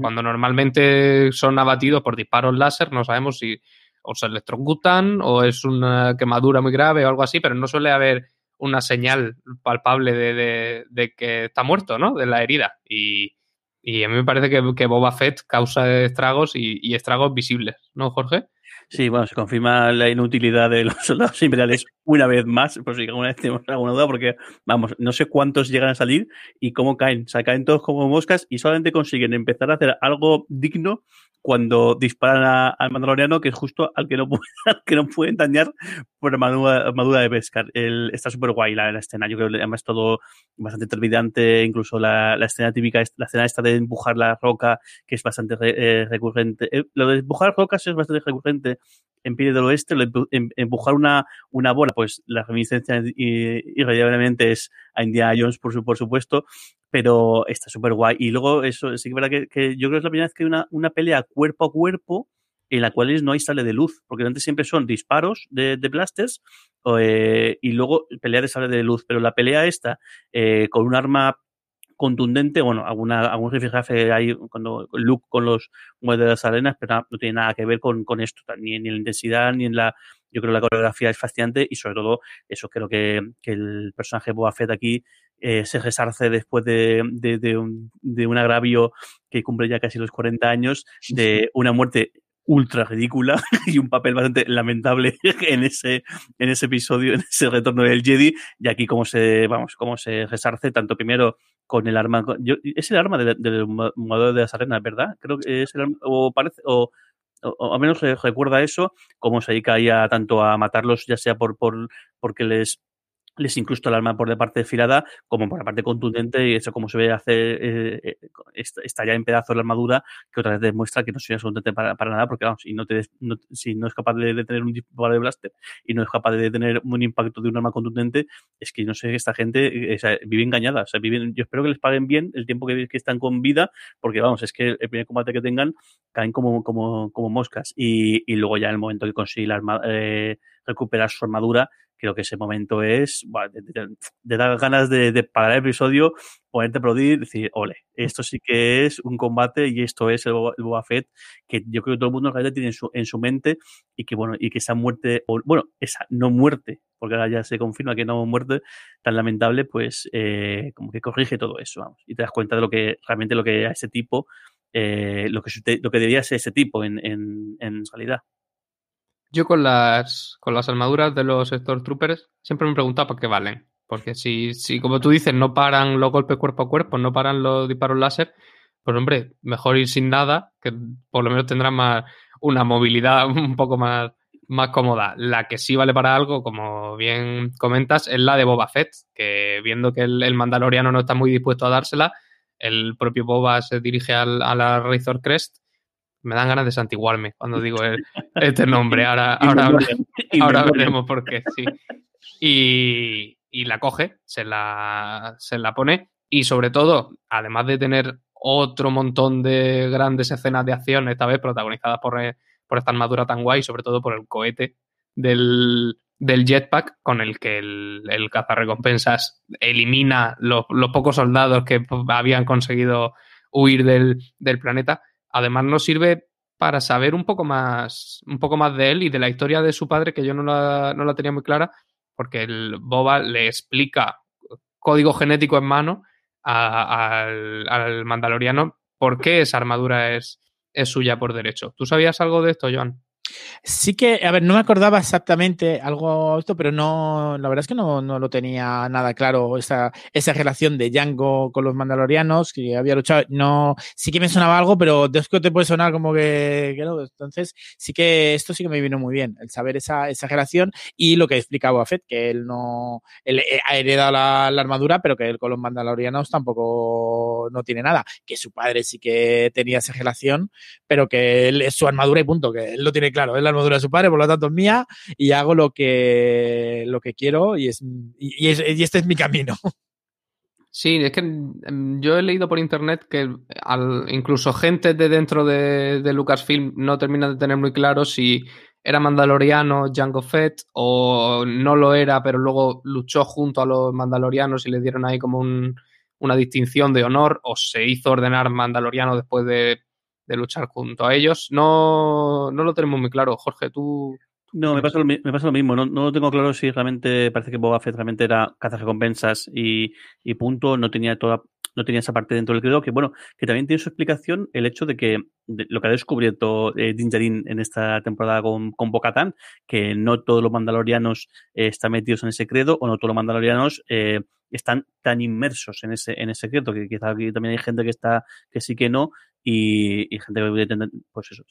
cuando normalmente son abatidos por disparos láser, no sabemos si o se electrocutan o es una quemadura muy grave o algo así, pero no suele haber una señal palpable de, de, que está muerto, ¿no? De la herida. Y, y a mí me parece que, que Boba Fett causa estragos y, y estragos visibles, ¿no, Jorge? Sí, bueno, se confirma la inutilidad de los soldados imperiales una vez más, por si alguna vez tenemos alguna duda, porque, vamos, no sé cuántos llegan a salir y cómo caen. O caen todos como moscas y solamente consiguen empezar a hacer algo digno cuando disparan al mandaloriano, que es justo al que no, que no pueden dañar por armadura, de pescar. El, está súper guay la, escena. Yo creo que además todo bastante trepidante, incluso la, escena típica, la escena esta de empujar la roca, que es bastante eh, recurrente. Eh, lo de empujar rocas es bastante recurrente en Pie del Oeste, em, empujar una, una bola, pues la reminiscencia irremediablemente es a Indiana Jones, por, por supuesto, pero está súper guay. Y luego, eso sí que es verdad que, yo creo que es la primera vez que hay una, una pelea cuerpo a cuerpo en la cual no hay sale de luz, porque antes siempre son disparos de, de blasters eh, y luego pelea de sale de luz, pero la pelea esta eh, con un arma contundente, bueno, alguna, algún rifirrafe hay cuando Luke con los mueves de las arenas, pero no, tiene nada que ver con, con esto, ni, en la intensidad, ni en la, yo creo que la coreografía es fascinante y sobre todo eso creo que, que el personaje Boba Fett aquí eh, se resarce después de, de, de, un, de un agravio que cumple ya casi los 40 años, de una muerte ultra ridícula y un papel bastante lamentable en ese, en ese episodio, en ese retorno del Jedi. Y aquí como se, vamos, cómo se resarce, tanto primero con el arma, yo, es el arma del, del de las arenas, ¿verdad? Creo que es el arma, o parece, o, o, al menos recuerda eso, cómo se dedica tanto a matarlos, ya sea por, por porque les les incrusta el arma por la parte filada como por la parte contundente y eso como se ve hacer eh, eh está ya en pedazos la armadura que otra vez demuestra que no sirve absolutamente para, para nada porque vamos, si no, te, no, si no es capaz de, tener un disparo de blaster y no es capaz de tener un impacto de un arma contundente es que no sé, esta gente eh, vive engañada, o sea, viven, yo espero que les paguen bien el tiempo que, que, están con vida porque vamos, es que el primer combate que tengan caen como, como, como moscas y, y luego ya en el momento que consigue la arma, eh, recuperar su armadura creo que ese momento es de, dar ganas de, parar el episodio, ponerte a aplaudir, decir, ole, esto sí que es un combate y esto es el, Boba Fett que yo creo que todo el mundo en tiene en su, en su mente y que bueno, y que esa muerte, bueno, esa no muerte, porque ahora ya se confirma que no muerte tan lamentable, pues eh, como que corrige todo eso, vamos, y te das cuenta de lo que realmente lo que a ese tipo, eh, lo que lo que debía ser ese tipo en, en, en realidad. Yo con las, con las armaduras de los Stormtroopers siempre me he preguntado por qué valen. Porque si, si, como tú dices, no paran los golpes cuerpo a cuerpo, no paran los disparos láser, pues hombre, mejor ir sin nada, que por lo menos tendrán más una movilidad un poco más, más cómoda. La que sí vale para algo, como bien comentas, es la de Boba Fett, que viendo que el, Mandaloriano no está muy dispuesto a dársela, el propio Boba se dirige al, a la Razor Crest me dan ganas de santiguarme cuando digo este nombre. Ahora, ahora, ahora veremos por qué, sí. Y, y, la coge, se la, se la pone y sobre todo, además de tener otro montón de grandes escenas de acción, esta vez protagonizadas por, eh, por esta armadura tan guay, sobre todo por el cohete del, del jetpack con el que el, el cazarrecompensas elimina los, los, pocos soldados que habían conseguido huir del, del planeta además nos sirve para saber un poco más, un poco más de él y de la historia de su padre, que yo no la, no la tenía muy clara, porque el Boba le explica código genético en mano al, al, mandaloriano por qué esa armadura es, es suya por derecho. ¿Tú sabías algo de esto, Joan? Sí que, a ver, no me acordaba exactamente algo esto, pero no, la verdad es que no, no lo tenía nada claro, esa, esa relación de Django con los mandalorianos, que había luchado, no, sí que me sonaba algo, pero de que te puede sonar como que, no, entonces sí que esto sí que me vino muy bien, el saber esa, esa relación y lo que explicaba Fett, que él no, él ha heredado la, la, armadura, pero que él con los mandalorianos tampoco no tiene nada, que su padre sí que tenía esa relación, pero que él es su armadura y punto, que él lo tiene claro, es la armadura de su padre, por lo tanto es mía y hago lo que, lo que quiero y, es, y, es, y este es mi camino. Sí, es que mm, yo he leído por internet que incluso gente de dentro de, Lucasfilm no termina de tener muy claro si era mandaloriano Jango Fett o no lo era, pero luego luchó junto a los mandalorianos y le dieron ahí como un, una distinción de honor o se hizo ordenar mandaloriano después de de luchar junto a ellos. No, no lo tenemos muy claro. Jorge, tú. No, me pasa, lo, me pasa lo mismo. No, no tengo claro si realmente parece que Boba Fett realmente era recompensas y, y punto. No tenía toda no tenía esa parte dentro del credo, que bueno, que también tiene su explicación el hecho de que lo que ha descubierto eh, en esta temporada con, con Bocatán, que no todos los mandalorianos eh, están metidos en ese credo, o no todos los mandalorianos eh, están tan inmersos en ese, en ese credo, que quizá aquí también hay gente que está, que sí que no, y, y gente que pues eso,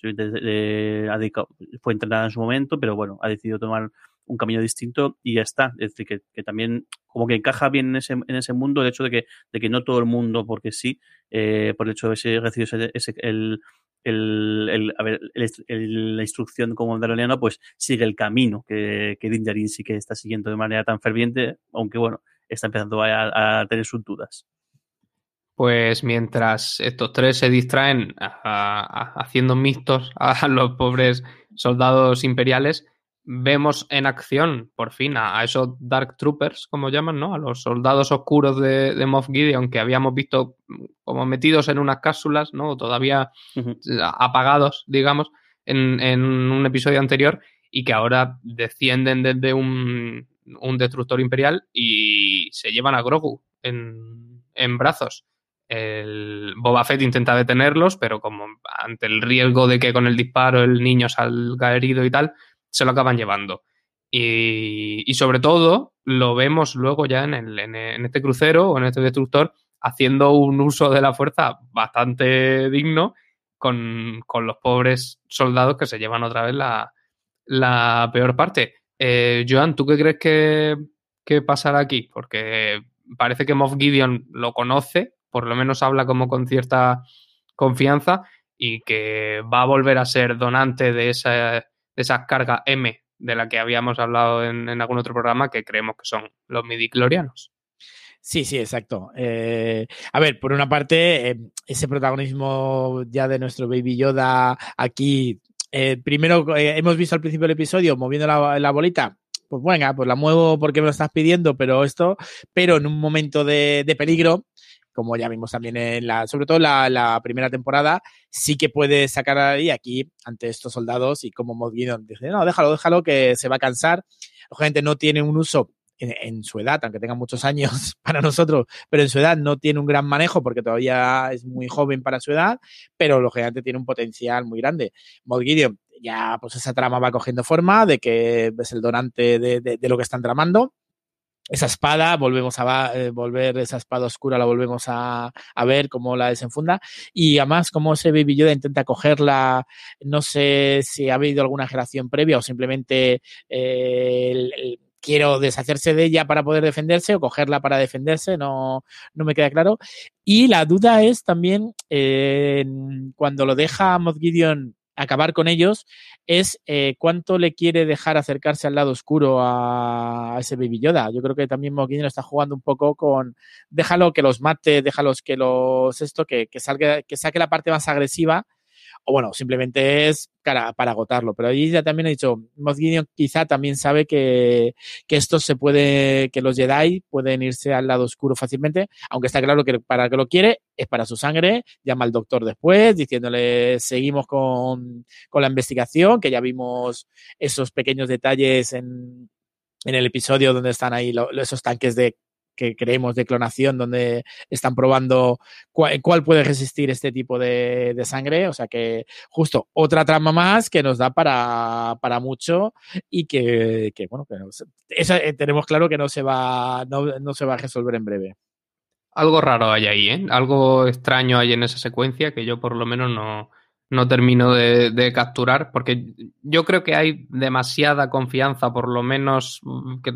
fue entrenada en su momento, pero bueno, ha decidido tomar un camino distinto y ya está. Es decir, que, que, también como que encaja bien en ese, en ese mundo el hecho de que, de que no todo el mundo, porque sí, eh, por el hecho de ese recibido ese, ese, el, el, el, a ver, el, la instrucción como mandaloriano, pues sigue el camino que, que Din Djarin sí que está siguiendo de manera tan ferviente, aunque bueno, está empezando a, tener sus dudas pues mientras estos tres se distraen a, haciendo mixtos a los pobres soldados imperiales, vemos en acción, por fin, a, a, esos Dark Troopers, como llaman, ¿no? A los soldados oscuros de, de Moff Gideon que habíamos visto como metidos en unas cápsulas, ¿no? Todavía uh -huh. apagados, digamos, en, en, un episodio anterior y que ahora descienden desde un, un destructor imperial y se llevan a Grogu en, en brazos el Boba Fett intenta detenerlos, pero como ante el riesgo de que con el disparo el niño salga herido y tal, se lo acaban llevando. Y, sobre todo lo vemos luego ya en, en, este crucero o en este destructor haciendo un uso de la fuerza bastante digno con, los pobres soldados que se llevan otra vez la, peor parte. Eh, Joan, ¿tú qué crees que, que pasará aquí? Porque parece que Moff Gideon lo conoce, por lo menos habla como con cierta confianza y que va a volver a ser donante de esa, esa carga M de la que habíamos hablado en, algún otro programa, que creemos que son los midiclorianos. Sí, sí, exacto. Eh, a ver, por una parte, eh, ese protagonismo ya de nuestro Baby Yoda aquí, eh, primero hemos visto al principio del episodio moviendo la, bolita, pues venga, pues la muevo porque me lo estás pidiendo, pero esto, pero en un momento de, de peligro, como ya vimos también en la, sobre todo la, primera temporada, sí que puede sacar ahí aquí ante estos soldados y como Mod dice, no, déjalo, déjalo que se va a cansar. Lógicamente no tiene un uso en, su edad, aunque tenga muchos años para nosotros, pero en su edad no tiene un gran manejo porque todavía es muy joven para su edad, pero lógicamente tiene un potencial muy grande. Mod ya pues esa trama va cogiendo forma de que es el donante de lo que están tramando esa espada, volvemos a eh, volver esa espada oscura, la volvemos a, ver cómo la desenfunda. Y además, como ese Baby Yoda intenta cogerla, no sé si ha habido alguna generación previa o simplemente eh, quiero deshacerse de ella para poder defenderse o cogerla para defenderse, no, no me queda claro. Y la duda es también eh, cuando lo deja Moth Gideon acabar con ellos es eh, cuánto le quiere dejar acercarse al lado oscuro a, ese Baby Yoda. Yo creo que también Moguino está jugando un poco con déjalo que los mate, déjalos que los esto, que, que salga, que saque la parte más agresiva o bueno, simplemente es para, para agotarlo. Pero ahí ya también he dicho, Moff Gideon quizá también sabe que, que esto se puede, que los Jedi pueden irse al lado oscuro fácilmente, aunque está claro que para que lo quiere es para su sangre, llama al doctor después diciéndole seguimos con, con la investigación, que ya vimos esos pequeños detalles en, en el episodio donde están ahí esos tanques de que creemos de clonación donde están probando cuál, puede resistir este tipo de, sangre. O sea que justo otra trama más que nos da para, para mucho y que, bueno, eh, tenemos claro que no se, va, no, se va a resolver en breve. Algo raro hay ahí, ¿eh? Algo extraño hay en esa secuencia que yo por lo menos no, no termino de, de, capturar, porque yo creo que hay demasiada confianza, por lo menos mm, que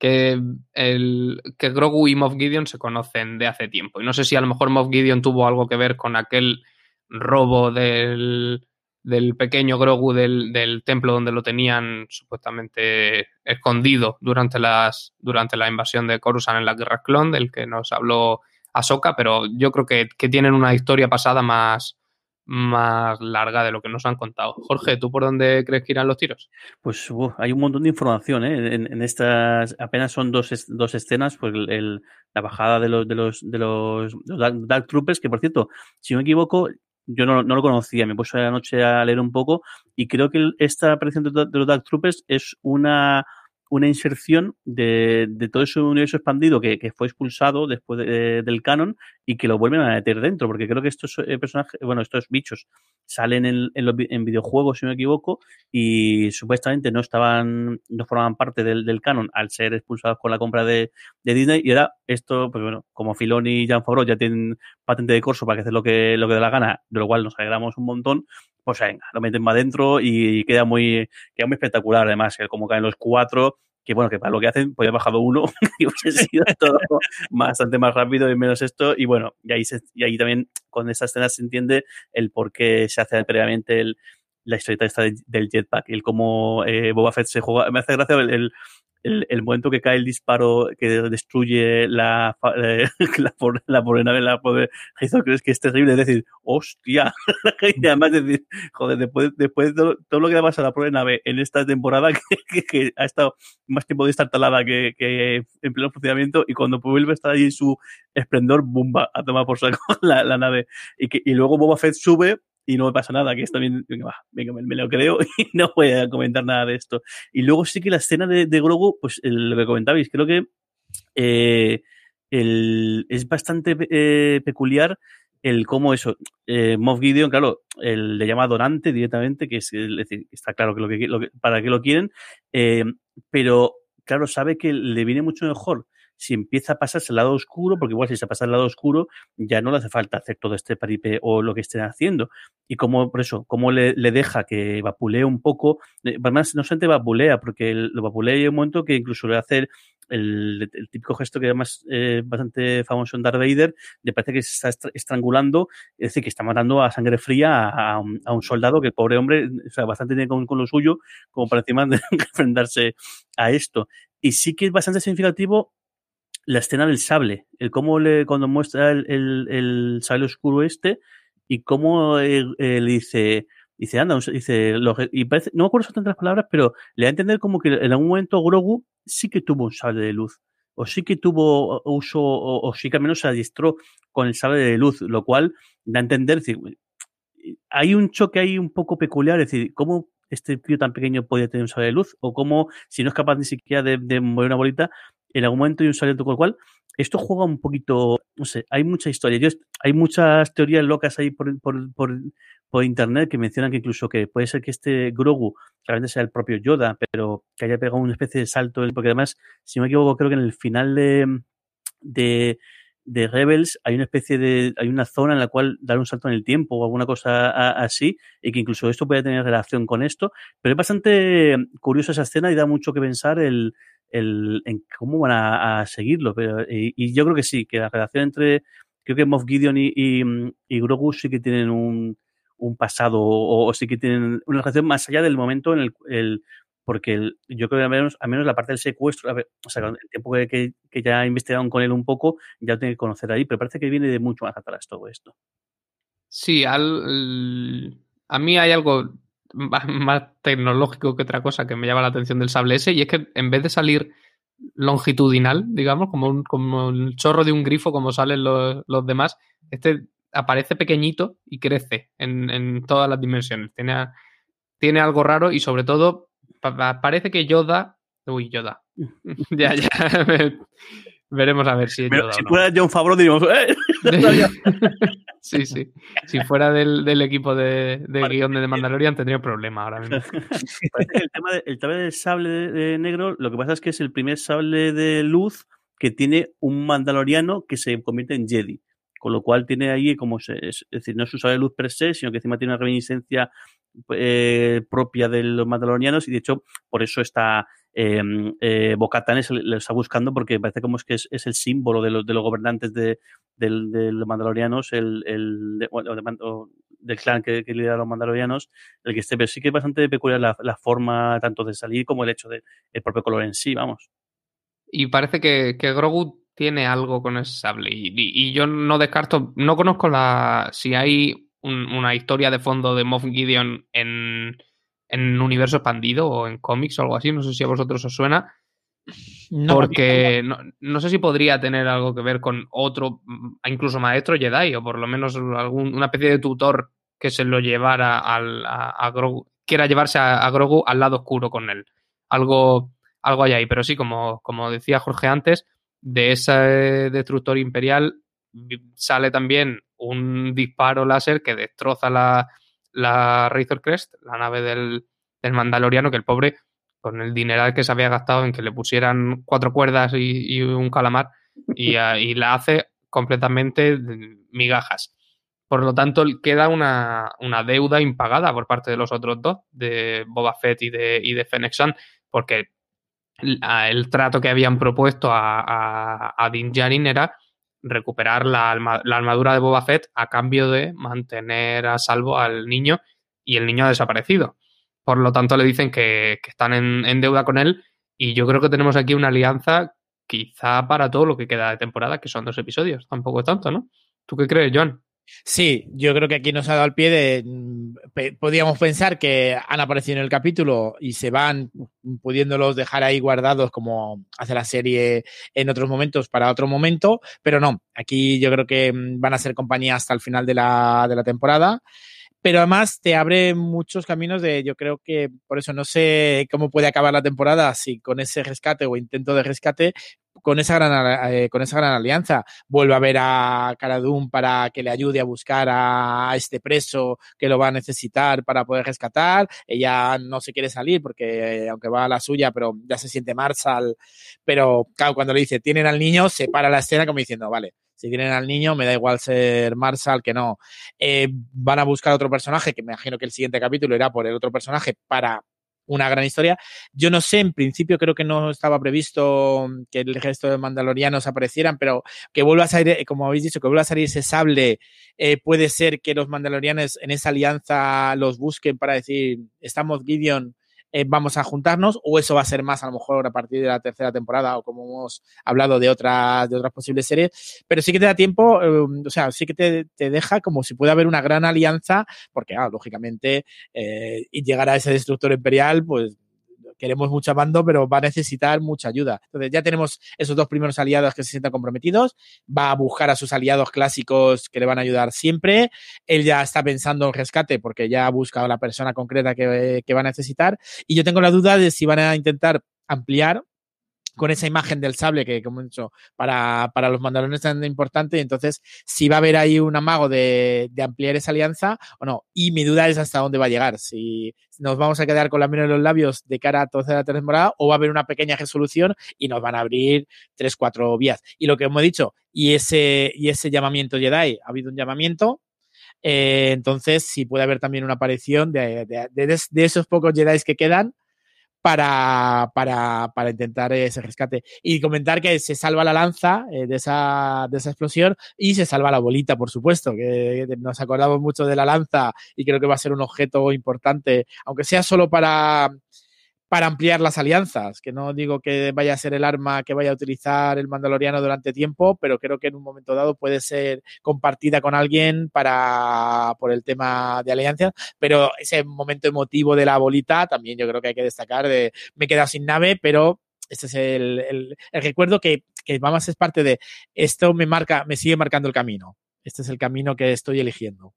que, el, que Grogu y Moff Gideon se conocen de hace tiempo. Y no sé si a lo mejor Moff Gideon tuvo algo que ver con aquel robo del, del pequeño Grogu del, del, templo donde lo tenían supuestamente escondido durante, las, durante la invasión de Coruscant en la Guerra Clon, del que nos habló Ahsoka, pero yo creo que, que tienen una historia pasada más, más larga de lo que nos han contado. Jorge, ¿tú por dónde crees que irán los tiros? Pues hay un montón de información ¿eh? en, estas, apenas son dos, dos escenas, pues el, la bajada de los, de los, de los, Dark, Troopers, que por cierto, si no me equivoco, yo no, no, lo conocía, me puse anoche a leer un poco y creo que esta aparición de, de los Dark Troopers es una una inserción de, de, todo ese universo expandido que, fue expulsado después del canon y que lo vuelven a meter dentro, porque creo que estos eh, personajes, bueno, estos bichos salen en, en, videojuegos, si no me equivoco, y supuestamente no estaban, no formaban parte del, canon al ser expulsados con la compra de, de, Disney, y ahora esto, pues bueno, como Filoni y Jan Favreau ya tienen patente de corso para que hacer lo que, lo que dé la gana, de lo cual nos alegramos un montón, pues venga, lo meten más adentro y queda muy, queda muy espectacular además, el cómo caen los cuatro, que bueno, que para lo que hacen, pues bajado uno y hubiese sido todo bastante más rápido y menos esto, y bueno, y ahí, y ahí también con esa escena se entiende el por qué se hace previamente el, la historieta esta del jetpack, el cómo eh, Boba Fett se juega, me hace gracia el, el, momento que cae el disparo que destruye la, eh, la, la pobre nave, la pobre crees que es terrible, decir, hostia, y además decir, joder, después, después de todo, lo que le pasa a la pobre nave en esta temporada, que, que, ha estado más tiempo de estar talada que, que en pleno funcionamiento, y cuando vuelve a estar ahí su esplendor, bumba, a tomar por saco la, la nave, y, que, y luego Boba Fett sube y no me pasa nada, que esto también, me, lo creo y no voy a comentar nada de esto. Y luego sí que la escena de, de Grogu, pues lo que comentabais, creo que eh, el, es bastante eh, peculiar el cómo eso, eh, Moff Gideon, claro, el, le llama donante directamente, que es, decir, está claro que lo que, lo que para qué lo quieren, eh, pero claro, sabe que le viene mucho mejor si empieza a pasarse al lado oscuro, porque igual si se pasa al lado oscuro, ya no le hace falta hacer todo este paripé o lo que estén haciendo. Y como, por eso, cómo le, deja que vapulee un poco, eh, además no solamente vapulea, porque lo vapulea y un momento que incluso le hace el, típico gesto que además eh, bastante famoso en Darth Vader, le parece que se está estrangulando, es decir, que está matando a sangre fría a, a, un, a un, soldado que el pobre hombre, o sea, bastante tiene con, con lo suyo, como para encima de enfrentarse a esto. Y sí que es bastante significativo la escena del sable, el cómo le, cuando muestra el, el, sable oscuro este y cómo él, él dice, dice, anda, dice, lo, y parece, no me acuerdo exactamente las palabras, pero le da a entender como que en algún momento Grogu sí que tuvo un sable de luz, o sí que tuvo uso, o, o sí que al menos se adiestró con el sable de luz, lo cual da a entender, es decir, hay un choque ahí un poco peculiar, es decir, cómo este tío tan pequeño puede tener un sable de luz, o cómo, si no es capaz ni siquiera de mover una bolita, en algún momento hay un saliente con cual esto juega un poquito, no sé, hay mucha historia. Yo, hay muchas teorías locas ahí por, por, por, por, internet que mencionan que incluso que puede ser que este Grogu realmente sea el propio Yoda, pero que haya pegado una especie de salto, porque además, si no me equivoco, creo que en el final de, de, de Rebels hay una especie de, hay una zona en la cual dar un salto en el tiempo o alguna cosa así, y que incluso esto puede tener relación con esto, pero es bastante curiosa esa escena y da mucho que pensar el, el, en cómo van a, seguirlo. Pero, y, y, yo creo que sí, que la relación entre, creo que Moff Gideon y, y, y Grogu sí que tienen un, un pasado o, sí que tienen una relación más allá del momento en el, el porque el, yo creo que al menos, al menos la parte del secuestro, o sea, el tiempo que, que, ya investigaron con él un poco, ya lo tienen que conocer ahí, pero parece que viene de mucho más atrás todo esto. Sí, al, a mí hay algo más tecnológico que otra cosa que me llama la atención del sable ese, y es que en vez de salir longitudinal, digamos, como un, como un chorro de un grifo, como salen los, los demás, este aparece pequeñito y crece en, en todas las dimensiones. Tiene, tiene, algo raro y sobre todo parece que Yoda... Uy, Yoda. ya, ya. Veremos a ver si es Pero Yoda si o no. fuera John Favreau diríamos... ¡Eh! sí, sí. Si fuera del, del equipo de, de guion de The Mandalorian tendría problema ahora mismo. el, tema de, el tema del sable de, de negro, lo que pasa es que es el primer sable de luz que tiene un mandaloriano que se convierte en Jedi. Con lo cual tiene ahí como se, es, es decir, no es un sable de luz per se, sino que encima tiene una reminiscencia eh, propia de los mandalorianos y de hecho por eso está eh, eh, Bocatan lo está buscando porque parece como es que es, es el símbolo de los, de los gobernantes de, de, los mandalorianos, el, el de, bueno, de, del clan que, que, lidera a los mandalorianos, el que esté, pero sí que es bastante peculiar la, la forma tanto de salir como el hecho del de, propio color en sí, vamos. Y parece que, que Grogu tiene algo con ese sable y, y, y yo no descarto, no conozco la si hay un, una historia de fondo de Moff Gideon en, en universo expandido o en cómics o algo así, no sé si a vosotros os suena. No, porque no, no, sé si podría tener algo que ver con otro, incluso maestro Jedi, o por lo menos algún, una especie de tutor que se lo llevara al, a, a Grogu, quiera llevarse a, a, Grogu al lado oscuro con él. Algo, algo hay ahí, pero sí, como, como decía Jorge antes, de ese destructor imperial sale también un disparo láser que destroza la, la Razor Crest, la nave del, del, Mandaloriano, que el pobre, con el dineral que se había gastado en que le pusieran cuatro cuerdas y, un calamar, y, la hace completamente migajas. Por lo tanto, queda una, una, deuda impagada por parte de los otros dos, de Boba Fett y de, y de porque el trato que habían propuesto a, a, a Din Djarin era recuperar la, armadura de Boba Fett a cambio de mantener a salvo al niño y el niño ha desaparecido. Por lo tanto, le dicen que, están en, en, deuda con él y yo creo que tenemos aquí una alianza quizá para todo lo que queda de temporada, que son dos episodios. Tampoco es tanto, ¿no? ¿Tú qué crees, John? Sí, yo creo que aquí nos ha dado al pie de. Podríamos pensar que han aparecido en el capítulo y se van pudiéndolos dejar ahí guardados como hace la serie en otros momentos para otro momento, pero no. Aquí yo creo que van a ser compañía hasta el final de la, de la temporada pero además te abre muchos caminos de, yo creo que por eso no sé cómo puede acabar la temporada, si con ese rescate o intento de rescate, con esa gran, eh, con esa gran alianza. Vuelve a ver a Cara para que le ayude a buscar a este preso que lo va a necesitar para poder rescatar. Ella no se quiere salir porque, aunque va a la suya, pero ya se siente Marshall. Pero, claro, cuando le dice, tienen al niño, se para la escena como diciendo, vale, si tienen al niño, me da igual ser Marshall que no. Eh, van a buscar otro personaje, que me imagino que el siguiente capítulo irá por el otro personaje para una gran historia. Yo no sé, en principio creo que no estaba previsto que el resto de mandalorianos aparecieran, pero que vuelva a salir, eh, como habéis dicho, que vuelva a salir ese sable, eh, puede ser que los mandalorianos en esa alianza los busquen para decir, estamos Gideon, eh, vamos a juntarnos o eso va a ser más a lo mejor a partir de la tercera temporada o como hemos hablado de otras, de otras posibles series, pero sí que te da tiempo, eh, o sea, sí que te, te, deja como si puede haber una gran alianza, porque ah, lógicamente eh, y llegar a ese destructor imperial, pues queremos mucho mando, pero va a necesitar mucha ayuda. Entonces ya tenemos esos dos primeros aliados que se sientan comprometidos, va a buscar a sus aliados clásicos que le van a ayudar siempre, él ya está pensando en rescate porque ya ha buscado a la persona concreta que, que va a necesitar. Y yo tengo la duda de si van a intentar ampliar con esa imagen del sable que, como he dicho, para, para los mandalones es tan importante. Y entonces, si va a haber ahí un amago de, de, ampliar esa alianza o no. Y mi duda es hasta dónde va a llegar. Si nos vamos a quedar con la mira en los labios de cara a toda la temporada o va a haber una pequeña resolución y nos van a abrir tres, cuatro vías. Y lo que hemos dicho, y ese, y ese llamamiento Jedi, ha habido un llamamiento, eh, entonces, si puede haber también una aparición de, de, de, de esos pocos Jedi que quedan, para, para, para, intentar ese rescate. Y comentar que se salva la lanza eh, de, esa, de esa explosión y se salva la bolita, por supuesto, que nos acordamos mucho de la lanza y creo que va a ser un objeto importante, aunque sea solo para para ampliar las alianzas, que no digo que vaya a ser el arma que vaya a utilizar el mandaloriano durante tiempo, pero creo que en un momento dado puede ser compartida con alguien para por el tema de alianzas, pero ese momento emotivo de la bolita también yo creo que hay que destacar de me he quedado sin nave, pero este es el, el, el recuerdo que, que vamos es parte de esto me marca, me sigue marcando el camino. Este es el camino que estoy eligiendo.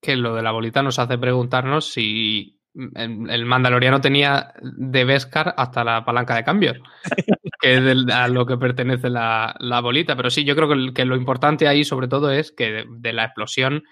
Que lo de la bolita nos hace preguntarnos si el Mandaloriano tenía de Beskar hasta la palanca de cambio, que es a lo que pertenece la, la, bolita. Pero sí, yo creo que, que, lo importante ahí, sobre todo, es que de, de, la explosión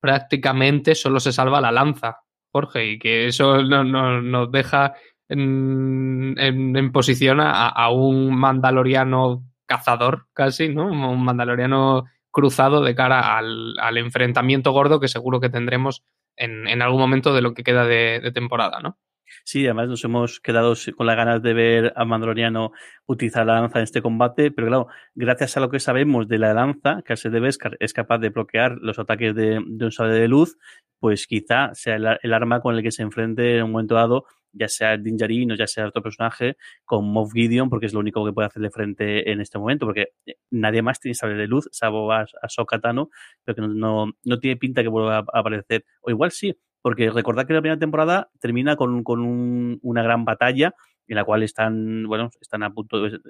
prácticamente solo se salva la lanza, Jorge, y que eso no, no, nos deja en, en, en posición a, a, un Mandaloriano cazador, casi, ¿no? Un Mandaloriano cruzado de cara al, al enfrentamiento gordo que seguro que tendremos en, algún momento de lo que queda de, de, temporada, ¿no? Sí, además nos hemos quedado con las ganas de ver a Mandaloriano utilizar la lanza en este combate, pero claro, gracias a lo que sabemos de la lanza, que se de Beskar es capaz de bloquear los ataques de, de un sable de luz, pues quizá sea el, el, arma con el que se enfrente en un momento dado ya sea Din o ya sea otro personaje, con Moff Gideon, porque es lo único que puede hacerle frente en este momento, porque nadie más tiene sable de luz, salvo a, a Sokatano, pero que no, no, no, tiene pinta que vuelva a aparecer. O igual sí, porque recordad que la primera temporada termina con, con un, una gran batalla en la cual están, bueno, están a punto, es,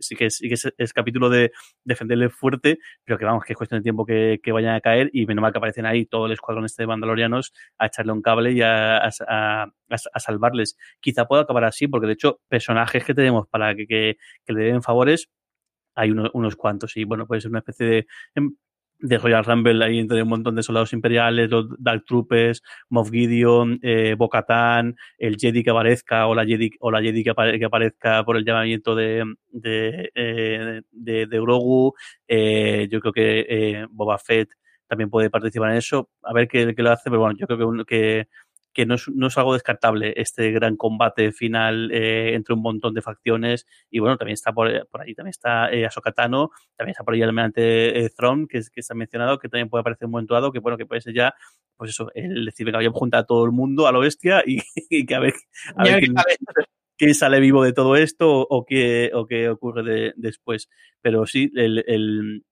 sí que, sí que es, capítulo de defenderle fuerte, pero que vamos, que es cuestión de tiempo que, que, vayan a caer y menos mal que aparecen ahí todo el escuadrón este de mandalorianos a echarle un cable y a, a, a, salvarles. Quizá pueda acabar así, porque de hecho, personajes que tenemos para que, que, que le den favores, hay unos, unos cuantos y bueno, puede ser una especie de de Royal Rumble ahí entre un montón de soldados imperiales, los Dark Troopers, Moff Gideon, eh, Bo-Katan, el Jedi que aparezca o la Jedi, o la Jedi que, apare que aparezca por el llamamiento de, de, eh, de, de. Eh, yo creo que eh, Boba Fett también puede participar en eso. A ver qué, qué lo hace, pero bueno, yo creo que, que que no es, no es, algo descartable este gran combate final eh, entre un montón de facciones y bueno, también está por, por ahí, también está eh, Ahsoka-Tano, también está por ahí el almirante eh, Thrawn, que, que se ha mencionado, que también puede aparecer un momento dado, que bueno, que puede ser ya, pues eso, el decir, venga, voy a juntar a todo el mundo a lo bestia y, y que a ver, a ver quién, quién, sale vivo de todo esto o, o qué, o qué ocurre de, después. Pero sí, el, el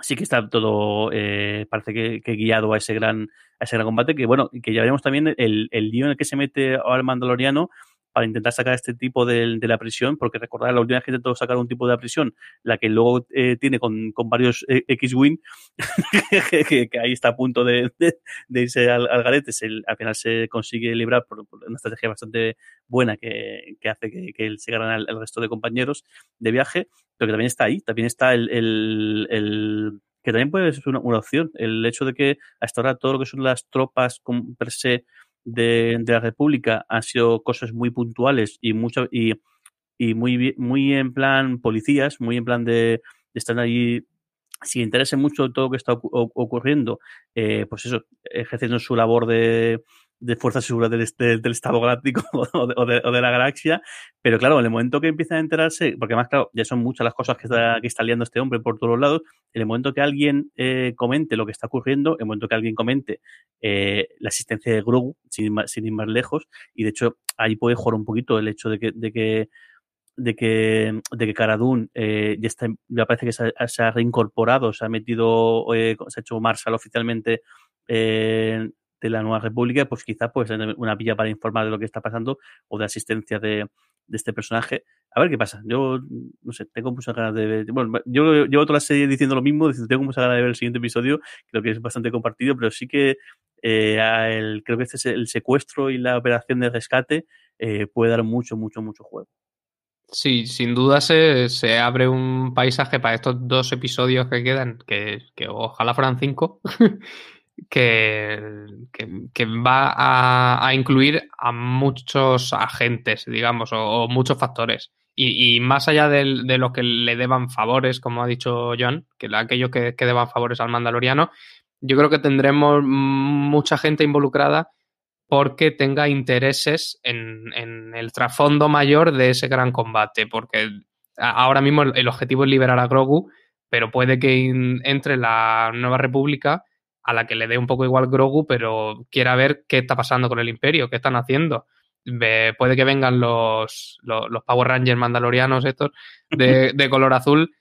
sí que está todo, eh, parece que, guiado a ese gran, a ese gran combate, que bueno, que ya veremos también el, el lío en el que se mete al Mandaloriano, para intentar sacar este tipo de, de la prisión, porque recordad, la última vez que intentó sacar un tipo de la prisión, la que luego eh, tiene con, con varios eh, X-Wing, que, que, ahí está a punto de, de, de irse al, al garete, se, al final se consigue librar por, por, una estrategia bastante buena que, que hace que, que él se gane al, al, resto de compañeros de viaje, pero que también está ahí, también está el, el, el que también puede ser una, una, opción, el hecho de que hasta ahora todo lo que son las tropas per se de, de la República han sido cosas muy puntuales y mucho y, y muy muy en plan policías, muy en plan de, estar ahí si interesa mucho todo lo que está ocurriendo, eh, pues eso, ejerciendo su labor de, de fuerzas seguras del, del, Estado Galáctico o de, o, de, o de, la galaxia, pero claro, en el momento que empiezan a enterarse, porque además, claro, ya son muchas las cosas que está, que está liando este hombre por todos lados, en el momento que alguien eh, comente lo que está ocurriendo, en el momento que alguien comente eh, la existencia de Grogu, sin, sin, ir más lejos, y de hecho ahí puede jugar un poquito el hecho de que, de que de que, de que Cara Dune eh, ya, está, ya parece que se ha, se ha, reincorporado, se ha metido, eh, se ha hecho Marshall oficialmente eh, de la Nueva República, pues quizá pues una pilla para informar de lo que está pasando o de asistencia de, de este personaje. A ver qué pasa. Yo, no sé, tengo muchas ganas de ver. Bueno, yo llevo toda la serie diciendo lo mismo, tengo muchas ganas de ver el siguiente episodio, creo que es bastante compartido, pero sí que eh, el, creo que este es el secuestro y la operación de rescate eh, puede dar mucho, mucho, mucho juego. Sí, sin duda se, se, abre un paisaje para estos dos episodios que quedan, que, que ojalá fueran cinco, que, que, va a, incluir a muchos agentes, digamos, o, muchos factores. Y, más allá de, de, lo que le deban favores, como ha dicho John, que aquellos que, que deban favores al mandaloriano, yo creo que tendremos mucha gente involucrada porque tenga intereses en, en el trasfondo mayor de ese gran combate, porque ahora mismo el, objetivo es liberar a Grogu, pero puede que entre la Nueva República a la que le dé un poco igual Grogu, pero quiera ver qué está pasando con el Imperio, qué están haciendo. Puede que vengan los, los, los, Power Rangers mandalorianos estos de, de, color azul,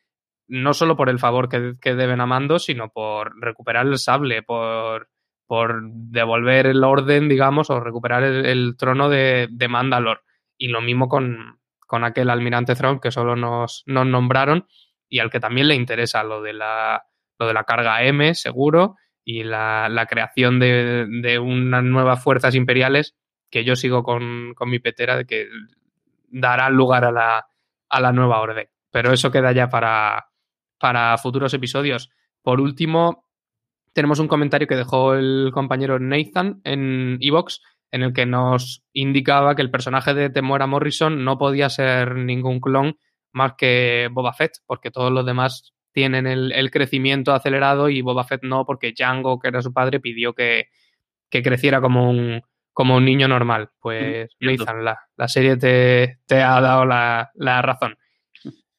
no solo por el favor que, que deben a Mando, sino por recuperar el sable, por por devolver el orden, digamos, o recuperar el, el trono de, de, Mandalor. Y lo mismo con, con aquel almirante Thrawn que solo nos, nos, nombraron y al que también le interesa lo de la, lo de la carga M, seguro, y la, la creación de, de, unas nuevas fuerzas imperiales que yo sigo con, con mi petera de que darán lugar a la, a la nueva orden. Pero eso queda ya para, para futuros episodios. Por último, tenemos un comentario que dejó el compañero Nathan en Evox, en el que nos indicaba que el personaje de Temuera Morrison no podía ser ningún clon más que Boba Fett, porque todos los demás tienen el, el crecimiento acelerado y Boba Fett no, porque Django, que era su padre, pidió que, que creciera como un, como un niño normal. Pues Nathan, la, la serie te, te, ha dado la, la razón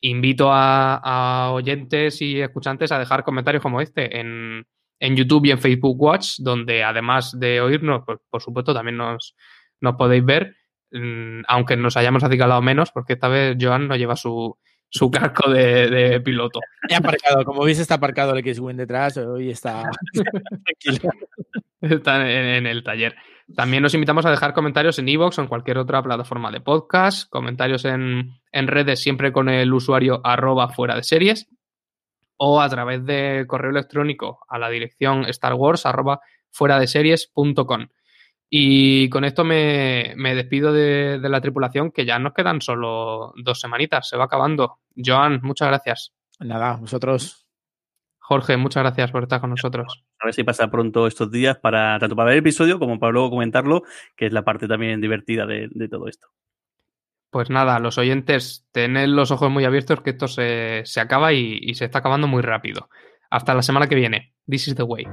invito a, a, oyentes y escuchantes a dejar comentarios como este en, en YouTube y en Facebook Watch, donde además de oírnos, pues, por supuesto, también nos, nos podéis ver, mmm, aunque nos hayamos acicalado menos, porque esta vez Joan no lleva su, su casco de, de piloto. He aparcado, como veis está aparcado el X-Wing detrás, hoy está tranquilo. Está en, en, el taller. También nos invitamos a dejar comentarios en iVoox o en cualquier otra plataforma de podcast, comentarios en, en redes siempre con el usuario arroba fuera de series o a través de correo electrónico a la dirección Star Wars arroba fuera de series.com. Y con esto me, me despido de, de, la tripulación, que ya nos quedan solo dos semanitas, se va acabando. Joan, muchas gracias. Nada, vosotros. Jorge, muchas gracias por estar con nosotros. A ver si pasa pronto estos días para tanto para ver el episodio como para luego comentarlo, que es la parte también divertida de, de todo esto. Pues nada, los oyentes, tened los ojos muy abiertos que esto se, se acaba y, y se está acabando muy rápido. Hasta la semana que viene. This is the way.